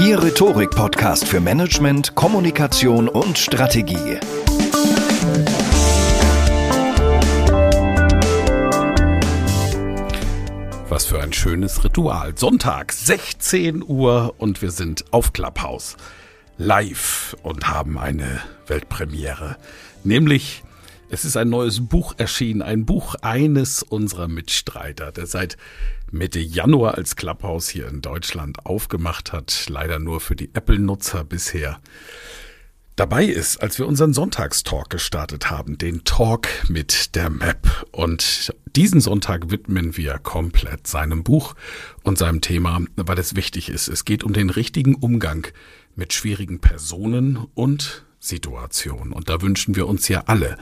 Ihr Rhetorik-Podcast für Management, Kommunikation und Strategie. Was für ein schönes Ritual. Sonntag, 16 Uhr und wir sind auf Clubhouse live und haben eine Weltpremiere. Nämlich, es ist ein neues Buch erschienen, ein Buch eines unserer Mitstreiter, der seit Mitte Januar als Clubhouse hier in Deutschland aufgemacht hat. Leider nur für die Apple-Nutzer bisher. Dabei ist, als wir unseren Sonntagstalk gestartet haben, den Talk mit der Map. Und diesen Sonntag widmen wir komplett seinem Buch und seinem Thema, weil es wichtig ist. Es geht um den richtigen Umgang mit schwierigen Personen und Situationen. Und da wünschen wir uns ja alle,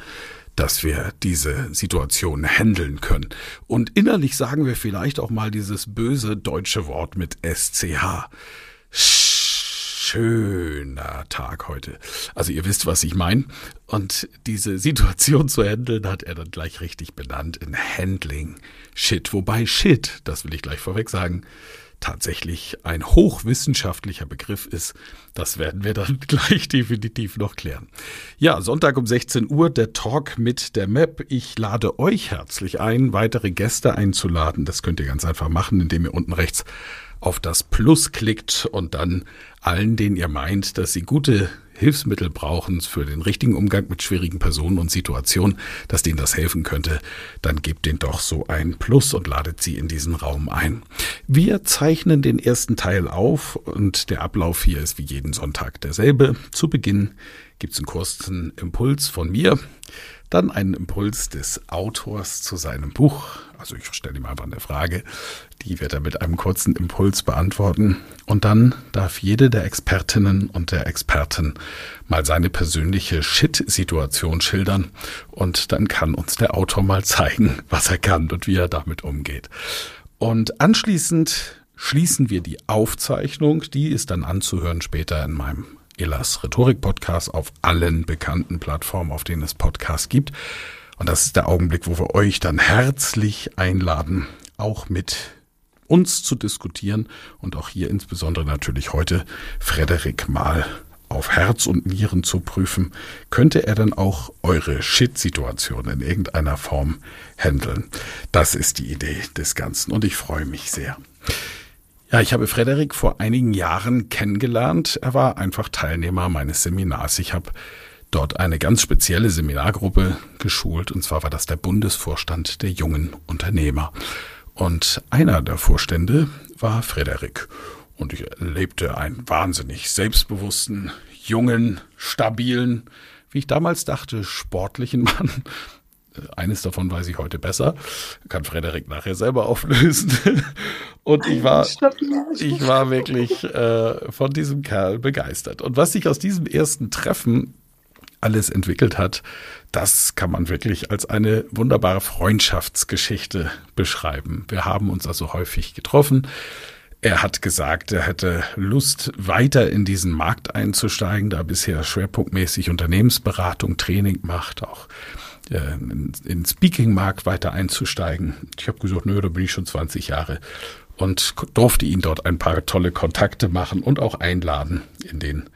dass wir diese Situation handeln können. Und innerlich sagen wir vielleicht auch mal dieses böse deutsche Wort mit SCH. Schöner Tag heute. Also ihr wisst, was ich meine. Und diese Situation zu handeln hat er dann gleich richtig benannt in Handling Shit. Wobei Shit, das will ich gleich vorweg sagen, tatsächlich ein hochwissenschaftlicher Begriff ist. Das werden wir dann gleich definitiv noch klären. Ja, Sonntag um 16 Uhr der Talk mit der Map. Ich lade euch herzlich ein, weitere Gäste einzuladen. Das könnt ihr ganz einfach machen, indem ihr unten rechts auf das Plus klickt und dann allen, denen ihr meint, dass sie gute Hilfsmittel brauchen für den richtigen Umgang mit schwierigen Personen und Situationen, dass denen das helfen könnte, dann gebt denen doch so ein Plus und ladet sie in diesen Raum ein. Wir zeichnen den ersten Teil auf und der Ablauf hier ist wie jeden Sonntag derselbe. Zu Beginn gibt es einen kurzen Impuls von mir. Dann einen Impuls des Autors zu seinem Buch. Also ich stelle ihm einfach eine Frage, die wird er mit einem kurzen Impuls beantworten. Und dann darf jede der Expertinnen und der Experten mal seine persönliche Shit-Situation schildern. Und dann kann uns der Autor mal zeigen, was er kann und wie er damit umgeht. Und anschließend schließen wir die Aufzeichnung. Die ist dann anzuhören später in meinem Elas Rhetorik-Podcast auf allen bekannten Plattformen, auf denen es Podcasts gibt. Und das ist der Augenblick, wo wir euch dann herzlich einladen, auch mit uns zu diskutieren und auch hier insbesondere natürlich heute Frederik mal auf Herz und Nieren zu prüfen, könnte er dann auch eure Shit-Situation in irgendeiner Form handeln. Das ist die Idee des Ganzen und ich freue mich sehr. Ja, ich habe Frederik vor einigen Jahren kennengelernt. Er war einfach Teilnehmer meines Seminars. Ich habe dort eine ganz spezielle Seminargruppe geschult, und zwar war das der Bundesvorstand der jungen Unternehmer. Und einer der Vorstände war Frederik. Und ich erlebte einen wahnsinnig selbstbewussten, jungen, stabilen, wie ich damals dachte, sportlichen Mann, eines davon weiß ich heute besser. Kann Frederik nachher selber auflösen. Und ich war, ich war wirklich äh, von diesem Kerl begeistert. Und was sich aus diesem ersten Treffen alles entwickelt hat, das kann man wirklich als eine wunderbare Freundschaftsgeschichte beschreiben. Wir haben uns also häufig getroffen. Er hat gesagt, er hätte Lust, weiter in diesen Markt einzusteigen, da bisher schwerpunktmäßig Unternehmensberatung, Training macht, auch äh, in, in Speaking-Markt weiter einzusteigen. Ich habe gesagt, nö, da bin ich schon 20 Jahre und durfte ihn dort ein paar tolle Kontakte machen und auch einladen in den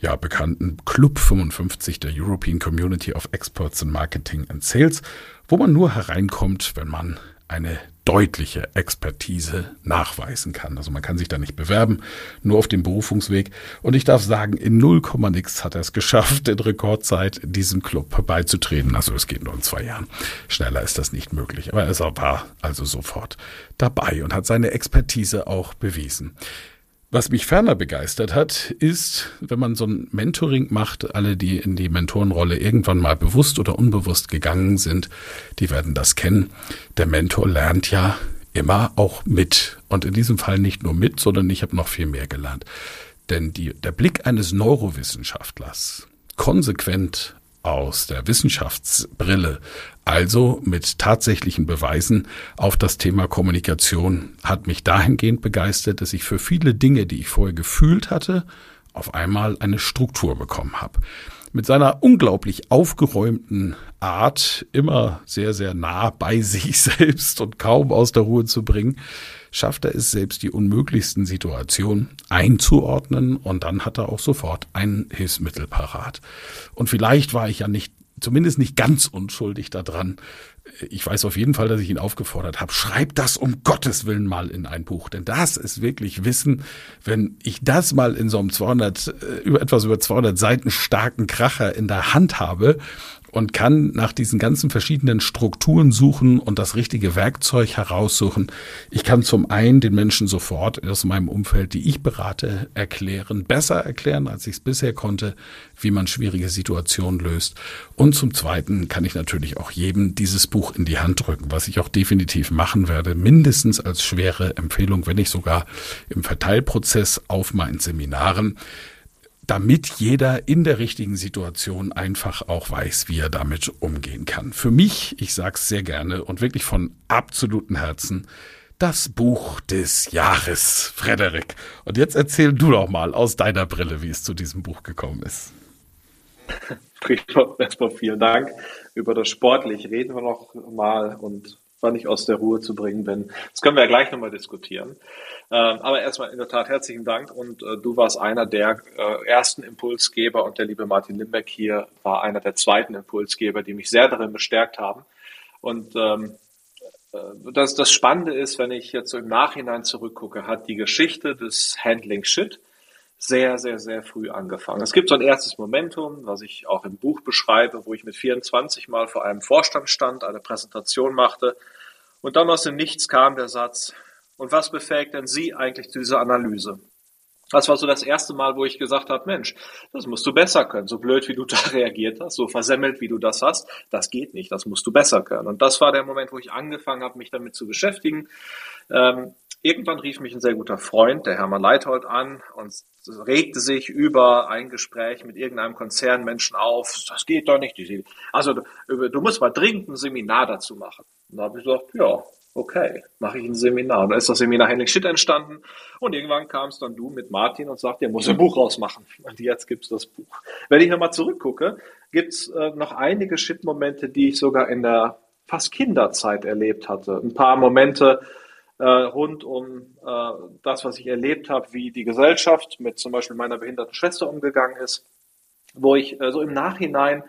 ja, bekannten Club 55 der European Community of Experts in Marketing and Sales, wo man nur hereinkommt, wenn man eine deutliche Expertise nachweisen kann. Also man kann sich da nicht bewerben, nur auf dem Berufungsweg. Und ich darf sagen, in 0, nix hat er es geschafft, in Rekordzeit diesem Club beizutreten. Also es geht nur in zwei Jahren. Schneller ist das nicht möglich. Aber er war also sofort dabei und hat seine Expertise auch bewiesen. Was mich ferner begeistert hat, ist, wenn man so ein Mentoring macht, alle, die in die Mentorenrolle irgendwann mal bewusst oder unbewusst gegangen sind, die werden das kennen. Der Mentor lernt ja immer auch mit. Und in diesem Fall nicht nur mit, sondern ich habe noch viel mehr gelernt. Denn die, der Blick eines Neurowissenschaftlers, konsequent aus der Wissenschaftsbrille, also mit tatsächlichen Beweisen auf das Thema Kommunikation, hat mich dahingehend begeistert, dass ich für viele Dinge, die ich vorher gefühlt hatte, auf einmal eine Struktur bekommen habe. Mit seiner unglaublich aufgeräumten Art, immer sehr, sehr nah bei sich selbst und kaum aus der Ruhe zu bringen, schafft er es selbst, die unmöglichsten Situationen einzuordnen und dann hat er auch sofort ein Hilfsmittel parat. Und vielleicht war ich ja nicht zumindest nicht ganz unschuldig daran. Ich weiß auf jeden Fall, dass ich ihn aufgefordert habe, schreib das um Gottes Willen mal in ein Buch, denn das ist wirklich Wissen. Wenn ich das mal in so einem 200, äh, über etwas über 200 Seiten starken Kracher in der Hand habe und kann nach diesen ganzen verschiedenen Strukturen suchen und das richtige Werkzeug heraussuchen. Ich kann zum einen den Menschen sofort aus meinem Umfeld, die ich berate, erklären, besser erklären, als ich es bisher konnte, wie man schwierige Situationen löst. Und zum zweiten kann ich natürlich auch jedem dieses Buch in die Hand drücken, was ich auch definitiv machen werde, mindestens als schwere Empfehlung, wenn nicht sogar im Verteilprozess auf meinen Seminaren damit jeder in der richtigen Situation einfach auch weiß, wie er damit umgehen kann. Für mich, ich sage es sehr gerne und wirklich von absolutem Herzen, das Buch des Jahres, Frederik. Und jetzt erzähl du doch mal aus deiner Brille, wie es zu diesem Buch gekommen ist. Erstmal vielen Dank. Über das Sportliche reden wir noch mal und wann ich aus der Ruhe zu bringen bin. Das können wir ja gleich nochmal diskutieren. Ähm, aber erstmal in der Tat herzlichen Dank und äh, du warst einer der äh, ersten Impulsgeber und der liebe Martin Limbeck hier war einer der zweiten Impulsgeber, die mich sehr darin bestärkt haben. Und ähm, äh, das, das Spannende ist, wenn ich jetzt so im Nachhinein zurückgucke, hat die Geschichte des Handling Shit sehr, sehr, sehr früh angefangen. Es gibt so ein erstes Momentum, was ich auch im Buch beschreibe, wo ich mit 24 Mal vor einem Vorstand stand, eine Präsentation machte und dann aus dem Nichts kam der Satz, und was befähigt denn Sie eigentlich zu dieser Analyse? Das war so das erste Mal, wo ich gesagt habe, Mensch, das musst du besser können. So blöd, wie du da reagiert hast, so versemmelt, wie du das hast, das geht nicht, das musst du besser können. Und das war der Moment, wo ich angefangen habe, mich damit zu beschäftigen. Ähm, irgendwann rief mich ein sehr guter Freund, der Hermann Leithold, an und regte sich über ein Gespräch mit irgendeinem Konzernmenschen auf. Das geht doch nicht. Also du, musst mal dringend ein Seminar dazu machen. Und da habe ich gesagt, ja, okay, mache ich ein Seminar. Und da ist das Seminar Handling Shit entstanden. Und irgendwann kamst dann du mit Martin und sagt, der muss ein Buch rausmachen. Und jetzt gibt's das Buch. Wenn ich nochmal zurückgucke, gibt's äh, noch einige Shit-Momente, die ich sogar in der fast Kinderzeit erlebt hatte. Ein paar Momente äh, rund um äh, das, was ich erlebt habe, wie die Gesellschaft mit zum Beispiel meiner behinderten Schwester umgegangen ist, wo ich äh, so im Nachhinein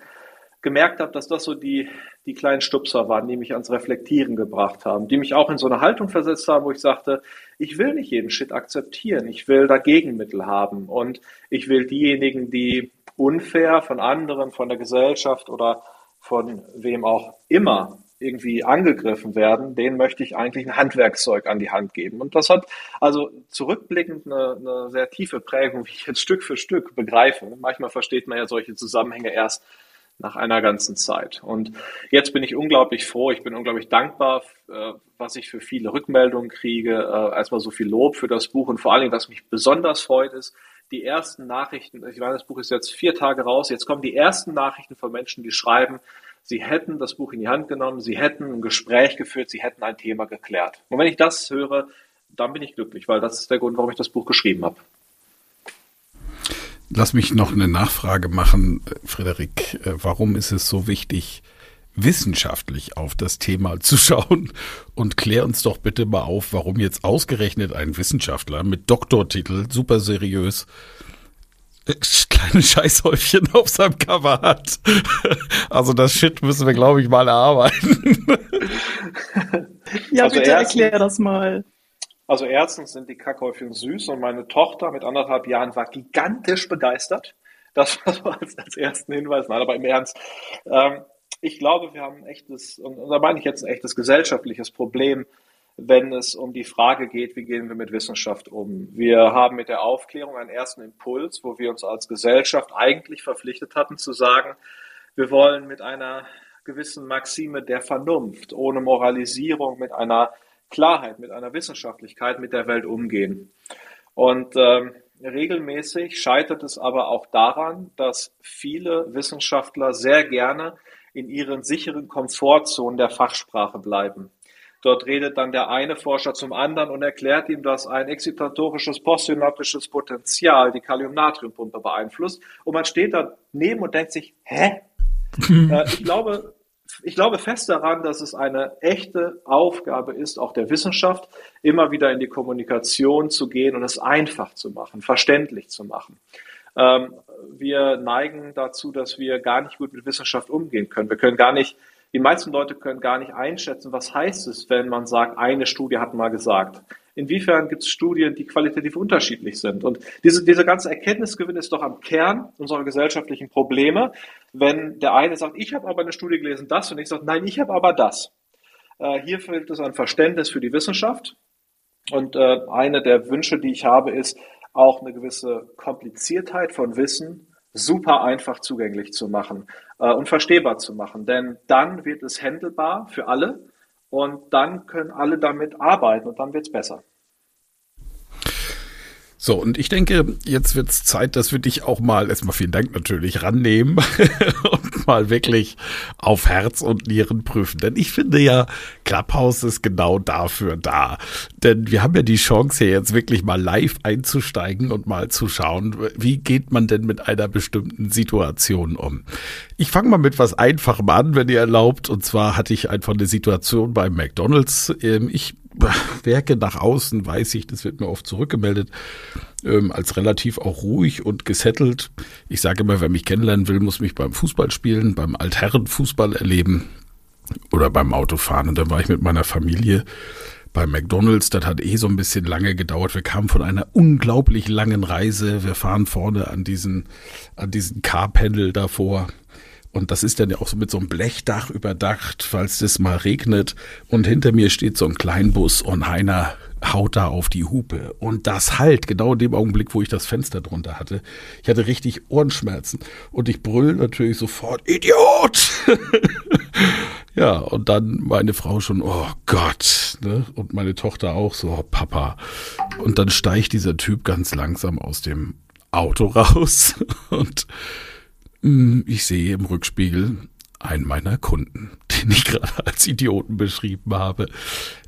gemerkt habe, dass das so die, die kleinen Stupser waren, die mich ans Reflektieren gebracht haben, die mich auch in so eine Haltung versetzt haben, wo ich sagte, ich will nicht jeden Shit akzeptieren, ich will da Gegenmittel haben und ich will diejenigen, die unfair von anderen, von der Gesellschaft oder von wem auch immer irgendwie angegriffen werden, denen möchte ich eigentlich ein Handwerkszeug an die Hand geben. Und das hat also zurückblickend eine, eine sehr tiefe Prägung, wie ich jetzt Stück für Stück begreife. Manchmal versteht man ja solche Zusammenhänge erst, nach einer ganzen Zeit. Und jetzt bin ich unglaublich froh, ich bin unglaublich dankbar, äh, was ich für viele Rückmeldungen kriege. Äh, erstmal so viel Lob für das Buch und vor allen Dingen, was mich besonders freut, ist, die ersten Nachrichten, ich meine, das Buch ist jetzt vier Tage raus, jetzt kommen die ersten Nachrichten von Menschen, die schreiben, sie hätten das Buch in die Hand genommen, sie hätten ein Gespräch geführt, sie hätten ein Thema geklärt. Und wenn ich das höre, dann bin ich glücklich, weil das ist der Grund, warum ich das Buch geschrieben habe. Lass mich noch eine Nachfrage machen, Frederik. Äh, warum ist es so wichtig, wissenschaftlich auf das Thema zu schauen und klär uns doch bitte mal auf, warum jetzt ausgerechnet ein Wissenschaftler mit Doktortitel, super seriös, äh, kleine Scheißhäufchen auf seinem Cover hat. Also das Shit müssen wir, glaube ich, mal erarbeiten. Ja, also bitte erstens, erklär das mal. Also erstens sind die Kackhäufchen süß und meine Tochter mit anderthalb Jahren war gigantisch begeistert. Das war als, als ersten Hinweis. Nein, aber im Ernst. Ähm, ich glaube, wir haben ein echtes, und da meine ich jetzt ein echtes gesellschaftliches Problem, wenn es um die Frage geht, wie gehen wir mit Wissenschaft um. Wir haben mit der Aufklärung einen ersten Impuls, wo wir uns als Gesellschaft eigentlich verpflichtet hatten zu sagen, wir wollen mit einer gewissen Maxime der Vernunft, ohne Moralisierung, mit einer Klarheit, mit einer Wissenschaftlichkeit mit der Welt umgehen. Und ähm, regelmäßig scheitert es aber auch daran, dass viele Wissenschaftler sehr gerne in ihren sicheren Komfortzonen der Fachsprache bleiben. Dort redet dann der eine Forscher zum anderen und erklärt ihm, dass ein excitatorisches postsynaptisches Potenzial die Kalium-Natrium-Pumpe beeinflusst. Und man steht daneben und denkt sich, hä? äh, ich glaube, ich glaube fest daran, dass es eine echte Aufgabe ist, auch der Wissenschaft, immer wieder in die Kommunikation zu gehen und es einfach zu machen, verständlich zu machen. Ähm, wir neigen dazu, dass wir gar nicht gut mit Wissenschaft umgehen können. Wir können gar nicht, die meisten Leute können gar nicht einschätzen, was heißt es, wenn man sagt, eine Studie hat mal gesagt. Inwiefern gibt es Studien, die qualitativ unterschiedlich sind? Und diese, diese ganze Erkenntnisgewinn ist doch am Kern unserer gesellschaftlichen Probleme. Wenn der eine sagt, ich habe aber eine Studie gelesen, das, und ich sage, nein, ich habe aber das. Äh, hier fehlt es ein Verständnis für die Wissenschaft. Und äh, eine der Wünsche, die ich habe, ist, auch eine gewisse Kompliziertheit von Wissen super einfach zugänglich zu machen äh, und verstehbar zu machen. Denn dann wird es handelbar für alle und dann können alle damit arbeiten und dann wird es besser. So, und ich denke, jetzt wird es Zeit, dass wir dich auch mal, erstmal vielen Dank natürlich, rannehmen mal wirklich auf Herz und Nieren prüfen. Denn ich finde ja, Clubhouse ist genau dafür da. Denn wir haben ja die Chance, hier jetzt wirklich mal live einzusteigen und mal zu schauen, wie geht man denn mit einer bestimmten Situation um. Ich fange mal mit was Einfachem an, wenn ihr erlaubt. Und zwar hatte ich einfach eine Situation bei McDonald's. Ähm, ich Werke nach außen weiß ich, das wird mir oft zurückgemeldet, ähm, als relativ auch ruhig und gesettelt. Ich sage immer, wer mich kennenlernen will, muss mich beim Fußballspielen, beim Altherrenfußball erleben oder beim Autofahren. Und dann war ich mit meiner Familie bei McDonalds. Das hat eh so ein bisschen lange gedauert. Wir kamen von einer unglaublich langen Reise. Wir fahren vorne an diesen, an diesen Carpendel davor und das ist dann ja auch so mit so einem Blechdach überdacht, falls das mal regnet. Und hinter mir steht so ein Kleinbus und Heiner haut da auf die Hupe. Und das halt, genau in dem Augenblick, wo ich das Fenster drunter hatte. Ich hatte richtig Ohrenschmerzen. Und ich brüll natürlich sofort, Idiot! ja, und dann meine Frau schon, oh Gott. Ne? Und meine Tochter auch so, oh, Papa. Und dann steigt dieser Typ ganz langsam aus dem Auto raus und ich sehe im Rückspiegel einen meiner Kunden, den ich gerade als Idioten beschrieben habe.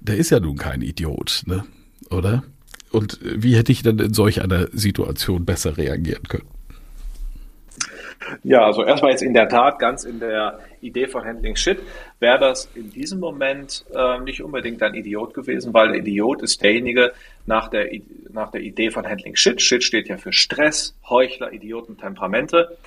Der ist ja nun kein Idiot, ne? Oder? Und wie hätte ich dann in solch einer Situation besser reagieren können? Ja, also erstmal jetzt in der Tat ganz in der Idee von Handling Shit wäre das in diesem Moment äh, nicht unbedingt ein Idiot gewesen, weil der Idiot ist derjenige nach der, nach der Idee von Handling Shit. Shit steht ja für Stress, Heuchler, Idioten, Temperamente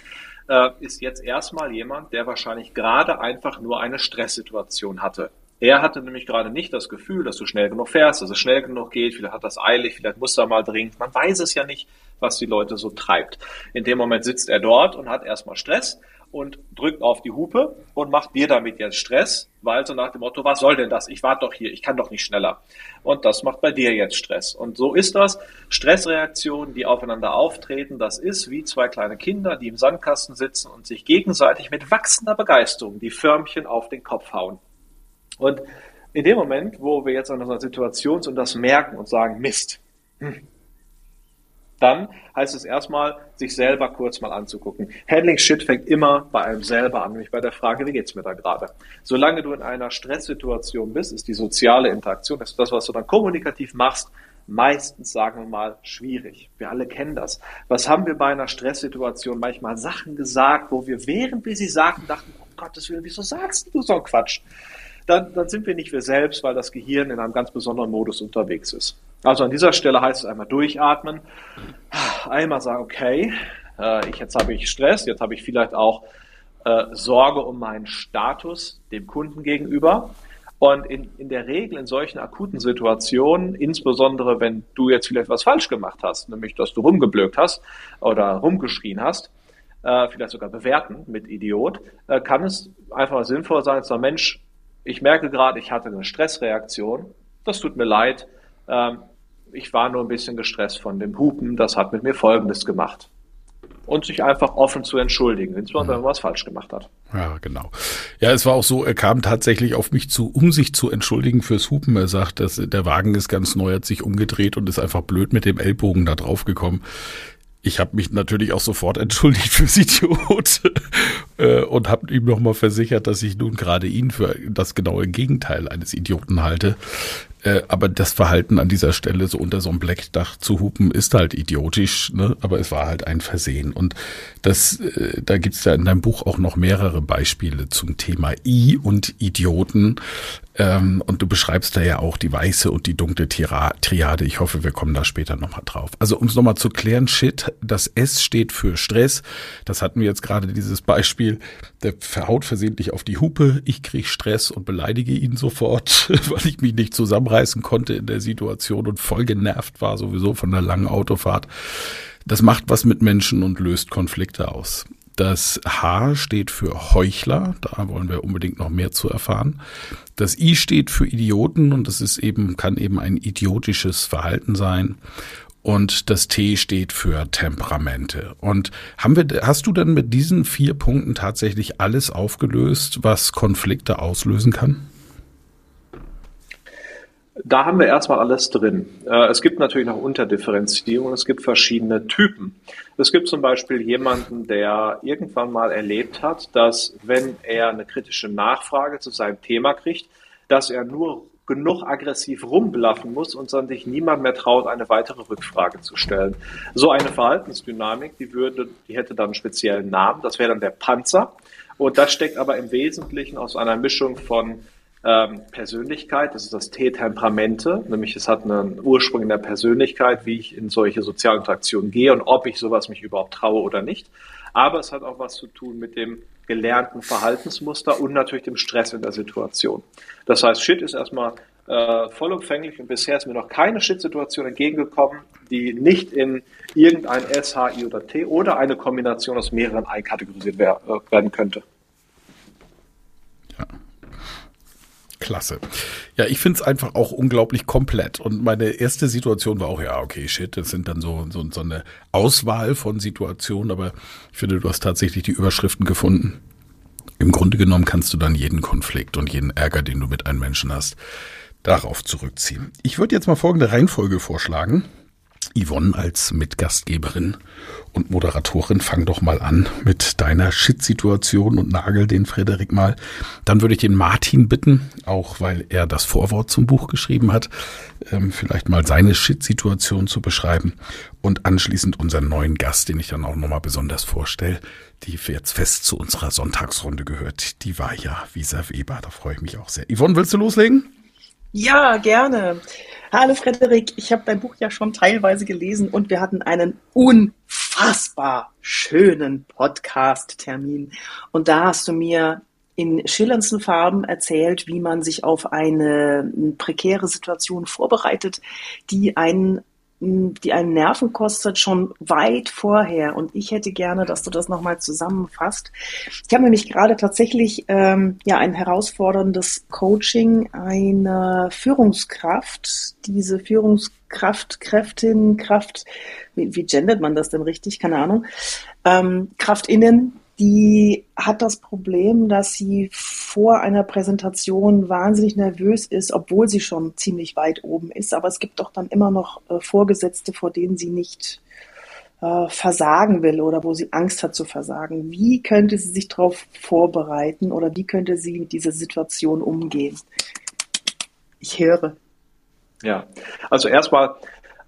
äh, ist jetzt erstmal jemand, der wahrscheinlich gerade einfach nur eine Stresssituation hatte. Er hatte nämlich gerade nicht das Gefühl, dass du schnell genug fährst, dass es schnell genug geht, vielleicht hat das eilig, vielleicht muss er mal dringend. Man weiß es ja nicht, was die Leute so treibt. In dem Moment sitzt er dort und hat erstmal Stress und drückt auf die Hupe und macht dir damit jetzt Stress, weil so nach dem Motto, was soll denn das? Ich warte doch hier, ich kann doch nicht schneller. Und das macht bei dir jetzt Stress. Und so ist das. Stressreaktionen, die aufeinander auftreten, das ist wie zwei kleine Kinder, die im Sandkasten sitzen und sich gegenseitig mit wachsender Begeisterung die Förmchen auf den Kopf hauen. Und in dem Moment, wo wir jetzt an unserer Situation sind und das merken und sagen, Mist, hm, dann heißt es erstmal, sich selber kurz mal anzugucken. Handling Shit fängt immer bei einem selber an, nämlich bei der Frage, wie geht's mir da gerade? Solange du in einer Stresssituation bist, ist die soziale Interaktion, das das, was du dann kommunikativ machst, meistens, sagen wir mal, schwierig. Wir alle kennen das. Was haben wir bei einer Stresssituation manchmal Sachen gesagt, wo wir, während wir sie sagten, dachten, um Gottes Willen, wieso sagst du so Quatsch? Dann, dann sind wir nicht wir selbst, weil das Gehirn in einem ganz besonderen Modus unterwegs ist. Also an dieser Stelle heißt es einmal durchatmen, einmal sagen, okay, äh, ich, jetzt habe ich Stress, jetzt habe ich vielleicht auch äh, Sorge um meinen Status dem Kunden gegenüber. Und in, in der Regel in solchen akuten Situationen, insbesondere wenn du jetzt vielleicht was falsch gemacht hast, nämlich dass du rumgeblökt hast oder rumgeschrien hast, äh, vielleicht sogar bewerten mit Idiot, äh, kann es einfach sinnvoll sein, zu sagen, Mensch, ich merke gerade, ich hatte eine Stressreaktion, das tut mir leid, ähm, ich war nur ein bisschen gestresst von dem Hupen, das hat mit mir Folgendes gemacht und sich einfach offen zu entschuldigen, insbesondere wenn man was falsch gemacht hat. Ja, genau. Ja, es war auch so, er kam tatsächlich auf mich zu, um sich zu entschuldigen fürs Hupen. Er sagt, dass der Wagen ist ganz neu, hat sich umgedreht und ist einfach blöd mit dem Ellbogen da drauf gekommen. Ich habe mich natürlich auch sofort entschuldigt fürs Idiot äh, und habe ihm nochmal versichert, dass ich nun gerade ihn für das genaue Gegenteil eines Idioten halte. Äh, aber das Verhalten an dieser Stelle so unter so einem Blechdach zu hupen ist halt idiotisch, ne? aber es war halt ein Versehen. Und das, äh, da gibt's ja in deinem Buch auch noch mehrere Beispiele zum Thema I und Idioten. Ähm, und du beschreibst da ja auch die weiße und die dunkle Triade. Ich hoffe, wir kommen da später nochmal drauf. Also um es nochmal zu klären, Shit, das S steht für Stress. Das hatten wir jetzt gerade dieses Beispiel. Der verhaut versehentlich auf die Hupe. Ich krieg Stress und beleidige ihn sofort, weil ich mich nicht zusammenreißen konnte in der Situation und voll genervt war sowieso von der langen Autofahrt. Das macht was mit Menschen und löst Konflikte aus. Das H steht für Heuchler, da wollen wir unbedingt noch mehr zu erfahren. Das I steht für Idioten und das ist eben, kann eben ein idiotisches Verhalten sein. Und das T steht für Temperamente. Und haben wir, hast du dann mit diesen vier Punkten tatsächlich alles aufgelöst, was Konflikte auslösen kann? Da haben wir erstmal alles drin. Äh, es gibt natürlich noch Unterdifferenzierung, es gibt verschiedene Typen. Es gibt zum Beispiel jemanden, der irgendwann mal erlebt hat, dass wenn er eine kritische Nachfrage zu seinem Thema kriegt, dass er nur genug aggressiv rumblaffen muss und dann sich niemand mehr traut, eine weitere Rückfrage zu stellen. So eine Verhaltensdynamik, die würde, die hätte dann einen speziellen Namen, das wäre dann der Panzer. Und das steckt aber im Wesentlichen aus einer Mischung von ähm, Persönlichkeit, das ist das T Temperamente, nämlich es hat einen Ursprung in der Persönlichkeit, wie ich in solche sozialen Interaktionen gehe und ob ich sowas mich überhaupt traue oder nicht. Aber es hat auch was zu tun mit dem gelernten Verhaltensmuster und natürlich dem Stress in der Situation. Das heißt, Shit ist erstmal äh, vollumfänglich und bisher ist mir noch keine Shit-Situation entgegengekommen, die nicht in irgendein S, H, I oder T oder eine Kombination aus mehreren einkategorisiert werden könnte. Klasse. Ja, ich finde es einfach auch unglaublich komplett. Und meine erste Situation war auch, ja, okay, shit, das sind dann so, so, so eine Auswahl von Situationen, aber ich finde, du hast tatsächlich die Überschriften gefunden. Im Grunde genommen kannst du dann jeden Konflikt und jeden Ärger, den du mit einem Menschen hast, darauf zurückziehen. Ich würde jetzt mal folgende Reihenfolge vorschlagen. Yvonne als Mitgastgeberin und Moderatorin, fang doch mal an mit deiner Shit-Situation und nagel den Frederik mal. Dann würde ich den Martin bitten, auch weil er das Vorwort zum Buch geschrieben hat, ähm, vielleicht mal seine Shit-Situation zu beschreiben und anschließend unseren neuen Gast, den ich dann auch nochmal besonders vorstelle, die jetzt fest zu unserer Sonntagsrunde gehört. Die war ja Visa Weber, da freue ich mich auch sehr. Yvonne, willst du loslegen? Ja, gerne. Hallo Frederik, ich habe dein Buch ja schon teilweise gelesen und wir hatten einen unfassbar schönen Podcast-Termin. Und da hast du mir in schillerndsten Farben erzählt, wie man sich auf eine prekäre Situation vorbereitet, die einen die einen Nerven kostet, schon weit vorher. Und ich hätte gerne, dass du das nochmal zusammenfasst. Ich habe nämlich gerade tatsächlich ähm, ja ein herausforderndes Coaching einer Führungskraft. Diese Führungskraft, Kräftin, Kraft, wie, wie gendert man das denn richtig? Keine Ahnung. Ähm, Kraftinnen, die hat das Problem, dass sie vor einer Präsentation wahnsinnig nervös ist, obwohl sie schon ziemlich weit oben ist. Aber es gibt doch dann immer noch äh, Vorgesetzte, vor denen sie nicht äh, versagen will oder wo sie Angst hat zu versagen. Wie könnte sie sich darauf vorbereiten oder wie könnte sie mit dieser Situation umgehen? Ich höre. Ja, also erstmal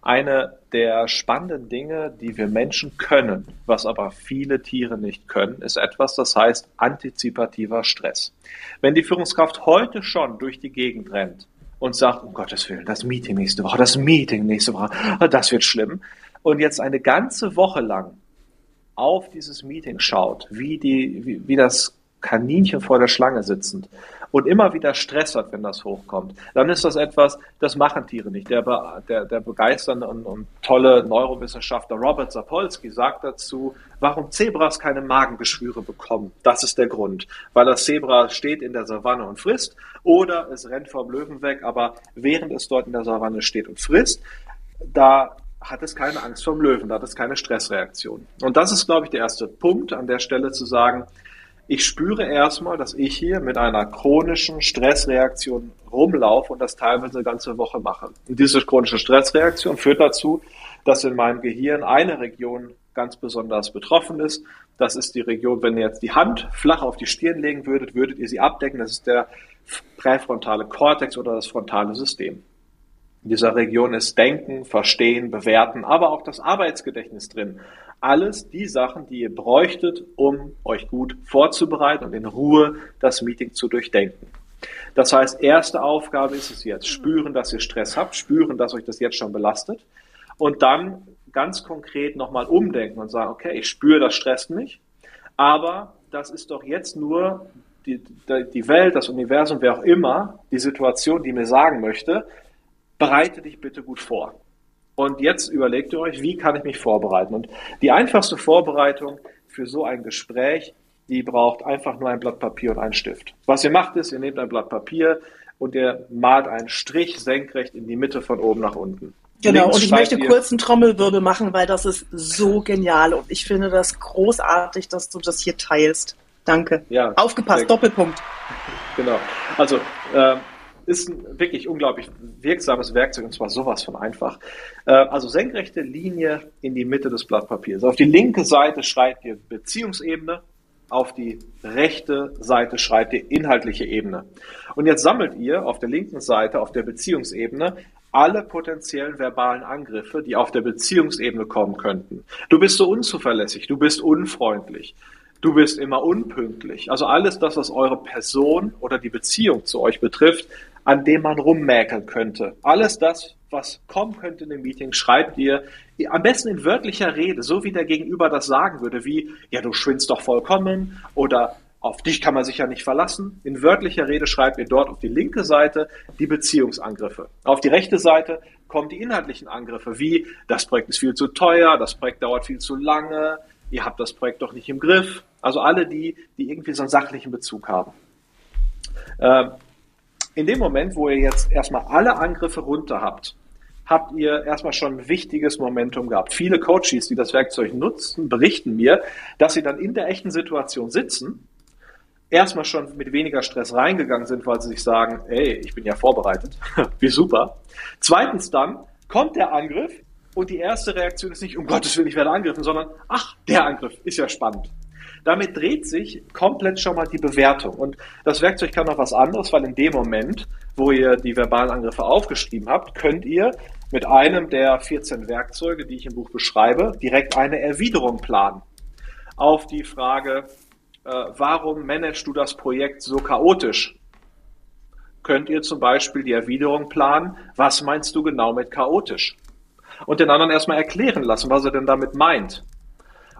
eine der spannenden Dinge, die wir Menschen können, was aber viele Tiere nicht können, ist etwas, das heißt antizipativer Stress. Wenn die Führungskraft heute schon durch die Gegend rennt und sagt, um Gottes Willen, das Meeting nächste Woche, das Meeting nächste Woche, ah, das wird schlimm, und jetzt eine ganze Woche lang auf dieses Meeting schaut, wie, die, wie, wie das Kaninchen vor der Schlange sitzend und immer wieder Stress hat, wenn das hochkommt, dann ist das etwas, das machen Tiere nicht. Der, der, der begeisternde und, und tolle Neurowissenschaftler Robert Sapolsky sagt dazu, warum Zebras keine Magengeschwüre bekommen. Das ist der Grund. Weil das Zebra steht in der Savanne und frisst oder es rennt vom Löwen weg, aber während es dort in der Savanne steht und frisst, da hat es keine Angst vom Löwen, da hat es keine Stressreaktion. Und das ist, glaube ich, der erste Punkt an der Stelle zu sagen, ich spüre erstmal, dass ich hier mit einer chronischen Stressreaktion rumlaufe und das teilweise eine ganze Woche mache. Und diese chronische Stressreaktion führt dazu, dass in meinem Gehirn eine Region ganz besonders betroffen ist. Das ist die Region, wenn ihr jetzt die Hand flach auf die Stirn legen würdet, würdet ihr sie abdecken. Das ist der präfrontale Kortex oder das frontale System. In dieser Region ist Denken, Verstehen, Bewerten, aber auch das Arbeitsgedächtnis drin. Alles die Sachen, die ihr bräuchtet, um euch gut vorzubereiten und in Ruhe das Meeting zu durchdenken. Das heißt, erste Aufgabe ist es jetzt, spüren, dass ihr Stress habt, spüren, dass euch das jetzt schon belastet und dann ganz konkret nochmal umdenken und sagen, okay, ich spüre, das stresst mich, aber das ist doch jetzt nur die, die Welt, das Universum, wer auch immer, die Situation, die mir sagen möchte, bereite dich bitte gut vor. Und jetzt überlegt ihr euch, wie kann ich mich vorbereiten? Und die einfachste Vorbereitung für so ein Gespräch, die braucht einfach nur ein Blatt Papier und einen Stift. Was ihr macht ist, ihr nehmt ein Blatt Papier und ihr malt einen Strich senkrecht in die Mitte von oben nach unten. Genau, Links und ich möchte kurz einen Trommelwirbel machen, weil das ist so genial und ich finde das großartig, dass du das hier teilst. Danke. Ja, Aufgepasst, Doppelpunkt. Genau. Also äh, ist ein wirklich unglaublich wirksames Werkzeug und zwar sowas von einfach. Äh, also senkrechte Linie in die Mitte des Blatt Papiers. Auf die linke Seite schreibt ihr Beziehungsebene, auf die rechte Seite schreibt ihr inhaltliche Ebene. Und jetzt sammelt ihr auf der linken Seite, auf der Beziehungsebene, alle potenziellen verbalen Angriffe, die auf der Beziehungsebene kommen könnten. Du bist so unzuverlässig, du bist unfreundlich, du bist immer unpünktlich. Also alles das, was eure Person oder die Beziehung zu euch betrifft, an dem man rummäkeln könnte. Alles das, was kommen könnte in dem Meeting, schreibt ihr am besten in wörtlicher Rede, so wie der Gegenüber das sagen würde, wie, ja, du schwindst doch vollkommen oder auf dich kann man sich ja nicht verlassen. In wörtlicher Rede schreibt ihr dort auf die linke Seite die Beziehungsangriffe. Auf die rechte Seite kommen die inhaltlichen Angriffe, wie das Projekt ist viel zu teuer, das Projekt dauert viel zu lange, ihr habt das Projekt doch nicht im Griff. Also alle die, die irgendwie so einen sachlichen Bezug haben. Ähm, in dem Moment, wo ihr jetzt erstmal alle Angriffe runter habt, habt ihr erstmal schon ein wichtiges Momentum gehabt. Viele Coaches, die das Werkzeug nutzen, berichten mir, dass sie dann in der echten Situation sitzen, erstmal schon mit weniger Stress reingegangen sind, weil sie sich sagen, ey, ich bin ja vorbereitet, wie super. Zweitens dann kommt der Angriff und die erste Reaktion ist nicht, um Gottes Willen, ich werde angegriffen, sondern, ach, der Angriff ist ja spannend. Damit dreht sich komplett schon mal die Bewertung. Und das Werkzeug kann noch was anderes, weil in dem Moment, wo ihr die verbalen Angriffe aufgeschrieben habt, könnt ihr mit einem der 14 Werkzeuge, die ich im Buch beschreibe, direkt eine Erwiderung planen. Auf die Frage, äh, warum managst du das Projekt so chaotisch? Könnt ihr zum Beispiel die Erwiderung planen, was meinst du genau mit chaotisch? Und den anderen erstmal erklären lassen, was er denn damit meint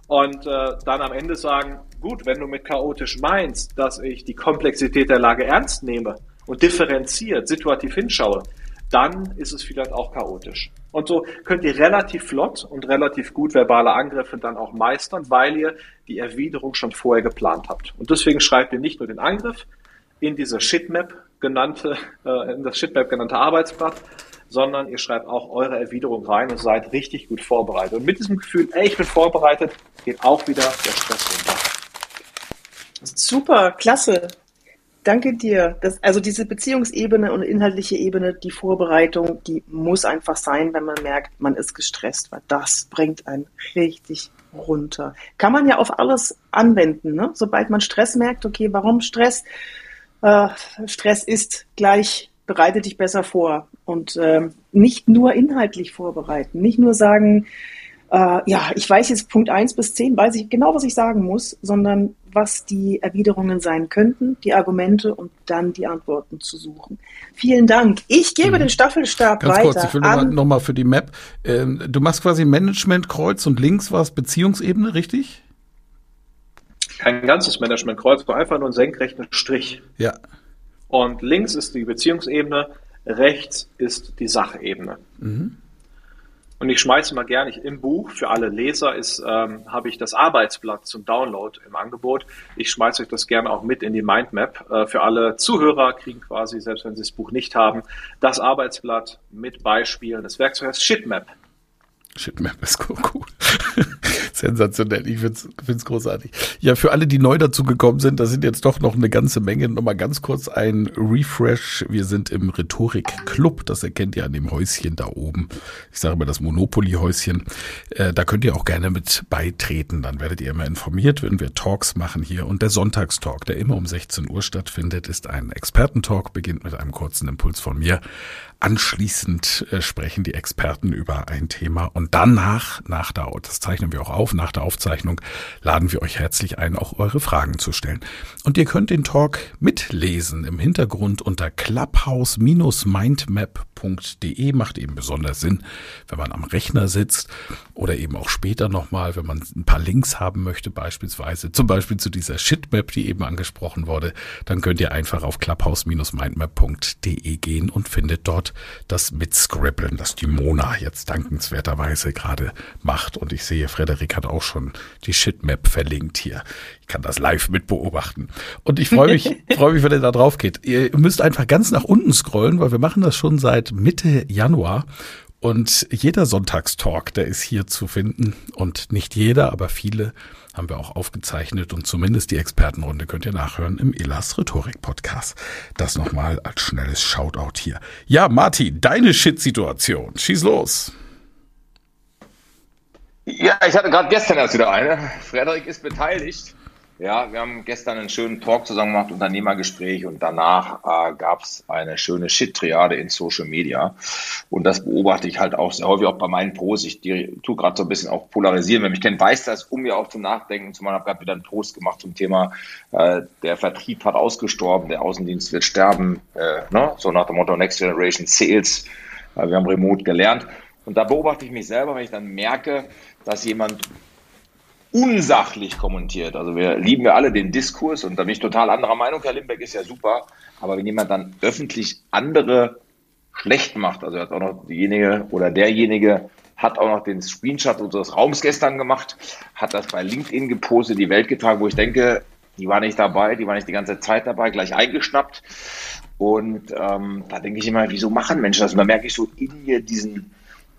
und äh, dann am Ende sagen, gut, wenn du mit chaotisch meinst, dass ich die Komplexität der Lage ernst nehme und differenziert, situativ hinschaue, dann ist es vielleicht auch chaotisch. Und so könnt ihr relativ flott und relativ gut verbale Angriffe dann auch meistern, weil ihr die Erwiderung schon vorher geplant habt. Und deswegen schreibt ihr nicht nur den Angriff in diese Shitmap genannte, äh, in das Shitmap genannte Arbeitsblatt, sondern ihr schreibt auch eure Erwiderung rein und seid richtig gut vorbereitet. Und mit diesem Gefühl, ey, ich bin vorbereitet, geht auch wieder der Stress runter. Super, klasse. Danke dir. Das, also diese Beziehungsebene und inhaltliche Ebene, die Vorbereitung, die muss einfach sein, wenn man merkt, man ist gestresst, weil das bringt einen richtig runter. Kann man ja auf alles anwenden. Ne? Sobald man Stress merkt, okay, warum Stress? Äh, Stress ist gleich bereite dich besser vor und ähm, nicht nur inhaltlich vorbereiten, nicht nur sagen, äh, ja, ich weiß jetzt Punkt 1 bis 10, weiß ich genau, was ich sagen muss, sondern was die Erwiderungen sein könnten, die Argumente und dann die Antworten zu suchen. Vielen Dank. Ich gebe mhm. den Staffelstab Ganz weiter. Kurz, ich will nochmal noch mal für die Map. Ähm, du machst quasi Management Kreuz und links war es Beziehungsebene, richtig? Kein ganzes Management Kreuz, sondern einfach nur ein senkrechter Strich. Ja. Und links ist die Beziehungsebene, rechts ist die Sachebene. Mhm. Und ich schmeiße mal gerne im Buch, für alle Leser ist, ähm, habe ich das Arbeitsblatt zum Download im Angebot. Ich schmeiße euch das gerne auch mit in die Mindmap. Äh, für alle Zuhörer kriegen quasi, selbst wenn sie das Buch nicht haben, das Arbeitsblatt mit Beispielen. Das Werkzeug heißt Shitmap. Shitmap ist cool. Sensationell. Ich finde es großartig. Ja, für alle, die neu dazu gekommen sind, da sind jetzt doch noch eine ganze Menge. Nochmal ganz kurz ein Refresh. Wir sind im Rhetorik-Club. Das erkennt ihr an dem Häuschen da oben. Ich sage mal das Monopoly-Häuschen. Äh, da könnt ihr auch gerne mit beitreten. Dann werdet ihr immer informiert, wenn wir Talks machen hier. Und der Sonntagstalk, der immer um 16 Uhr stattfindet, ist ein Expertentalk, beginnt mit einem kurzen Impuls von mir. Anschließend äh, sprechen die Experten über ein Thema und danach, nach der, das zeichnen wir auch auf, nach der Aufzeichnung laden wir euch herzlich ein, auch eure Fragen zu stellen. Und ihr könnt den Talk mitlesen im Hintergrund unter clubhouse-mindmap.de. Macht eben besonders Sinn, wenn man am Rechner sitzt oder eben auch später nochmal, wenn man ein paar Links haben möchte, beispielsweise, zum Beispiel zu dieser Shitmap, die eben angesprochen wurde, dann könnt ihr einfach auf clubhouse-mindmap.de gehen und findet dort das Mitscribbeln, das die Mona jetzt dankenswerterweise gerade macht. Und ich sehe, Frederik hat auch schon die Shitmap verlinkt hier. Ich kann das live mitbeobachten. Und ich freue mich, freue mich, wenn ihr da drauf geht. Ihr müsst einfach ganz nach unten scrollen, weil wir machen das schon seit Mitte Januar. Und jeder Sonntagstalk, der ist hier zu finden. Und nicht jeder, aber viele haben wir auch aufgezeichnet. Und zumindest die Expertenrunde könnt ihr nachhören im Elas Rhetorik Podcast. Das nochmal als schnelles Shoutout hier. Ja, Martin, deine Shit-Situation. Schieß los. Ja, ich hatte gerade gestern erst wieder eine. Frederik ist beteiligt. Ja, wir haben gestern einen schönen Talk zusammen gemacht, Unternehmergespräch und danach äh, gab es eine schöne Shit-Triade in Social Media. Und das beobachte ich halt auch sehr häufig auch bei meinen Posts. Ich tue gerade so ein bisschen auch polarisieren. Wer mich kennt, weiß das, um mir auch zum Nachdenken zu machen. Ich habe gerade wieder einen Post gemacht zum Thema, äh, der Vertrieb hat ausgestorben, der Außendienst wird sterben. Äh, ne? So nach dem Motto Next Generation Sales. Äh, wir haben Remote gelernt. Und da beobachte ich mich selber, wenn ich dann merke, dass jemand unsachlich kommentiert. Also wir lieben ja alle den Diskurs und da bin ich total anderer Meinung. Herr Limbeck ist ja super, aber wenn jemand dann öffentlich andere schlecht macht, also hat auch noch diejenige oder derjenige hat auch noch den Screenshot unseres Raums gestern gemacht, hat das bei LinkedIn gepostet, die Welt getragen, wo ich denke, die war nicht dabei, die war nicht die ganze Zeit dabei, gleich eingeschnappt. Und ähm, da denke ich immer, wieso machen Menschen das? Und da merke ich so in mir diesen,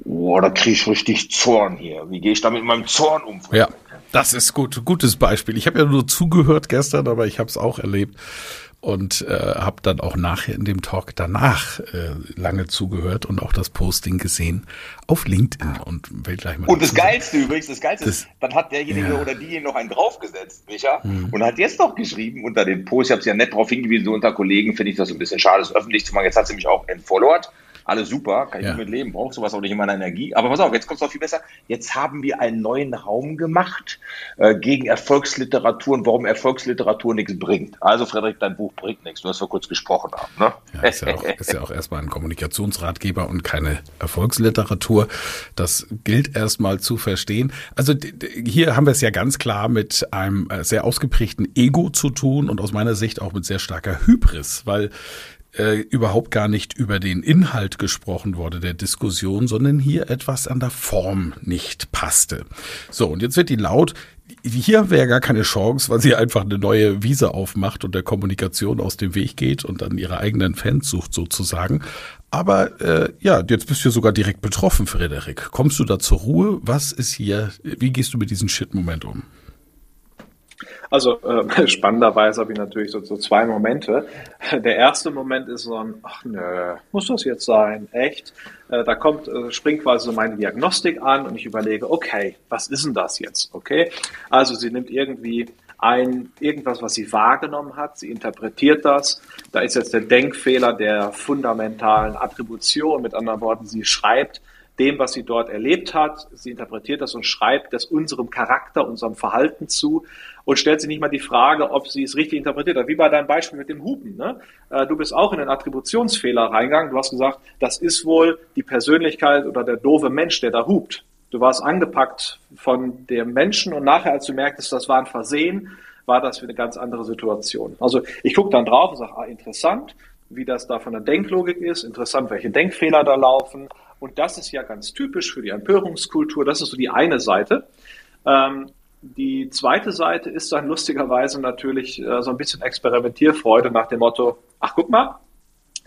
oh, da kriege ich richtig Zorn hier. Wie gehe ich da mit meinem Zorn um? Ja. Das ist gut, gutes Beispiel. Ich habe ja nur zugehört gestern, aber ich habe es auch erlebt und äh, habe dann auch nachher in dem Talk danach äh, lange zugehört und auch das Posting gesehen auf LinkedIn und will gleich mal. Und das Geilste übrigens, das Geilste das, ist, dann hat derjenige ja. oder diejenige noch einen draufgesetzt, Micha, mhm. und hat jetzt noch geschrieben unter den Post, ich habe es ja nett darauf hingewiesen, so unter Kollegen finde ich das ein bisschen schade, das öffentlich zu machen. Jetzt hat sie mich auch entfollowert alles super, kann ich ja. mit leben, braucht sowas auch nicht in meiner Energie. Aber pass auf, jetzt kommt es noch viel besser. Jetzt haben wir einen neuen Raum gemacht äh, gegen Erfolgsliteratur und warum Erfolgsliteratur nichts bringt. Also Frederik, dein Buch bringt nichts, du hast vor kurz gesprochen haben. Ne? Ja, ist, ja auch, ist ja auch erstmal ein Kommunikationsratgeber und keine Erfolgsliteratur. Das gilt erstmal zu verstehen. Also hier haben wir es ja ganz klar mit einem äh, sehr ausgeprägten Ego zu tun und aus meiner Sicht auch mit sehr starker Hybris, weil äh, überhaupt gar nicht über den Inhalt gesprochen wurde der Diskussion, sondern hier etwas an der Form nicht passte. So, und jetzt wird die laut. Hier wäre gar keine Chance, weil sie einfach eine neue Wiese aufmacht und der Kommunikation aus dem Weg geht und dann ihre eigenen Fans sucht sozusagen. Aber äh, ja, jetzt bist du sogar direkt betroffen, Frederik. Kommst du da zur Ruhe? Was ist hier? Wie gehst du mit diesem Shit-Moment um? Also äh, spannenderweise habe ich natürlich so, so zwei Momente. Der erste Moment ist so ein, ach nö, muss das jetzt sein? Echt? Äh, da kommt, äh, springt quasi so meine Diagnostik an und ich überlege, okay, was ist denn das jetzt? Okay, also sie nimmt irgendwie ein irgendwas, was sie wahrgenommen hat. Sie interpretiert das. Da ist jetzt der Denkfehler der fundamentalen Attribution. Mit anderen Worten, sie schreibt dem, was sie dort erlebt hat. Sie interpretiert das und schreibt das unserem Charakter, unserem Verhalten zu und stellt sich nicht mal die Frage, ob sie es richtig interpretiert hat. Wie bei deinem Beispiel mit dem Hupen. Ne? Äh, du bist auch in den Attributionsfehler reingegangen. Du hast gesagt, das ist wohl die Persönlichkeit oder der doofe Mensch, der da hupt. Du warst angepackt von dem Menschen und nachher, als du merktest, das war ein Versehen, war das für eine ganz andere Situation. Also ich gucke dann drauf und sage, ah, interessant, wie das da von der Denklogik ist, interessant, welche Denkfehler da laufen. Und das ist ja ganz typisch für die Empörungskultur. Das ist so die eine Seite. Ähm, die zweite Seite ist dann lustigerweise natürlich äh, so ein bisschen Experimentierfreude nach dem Motto, ach guck mal,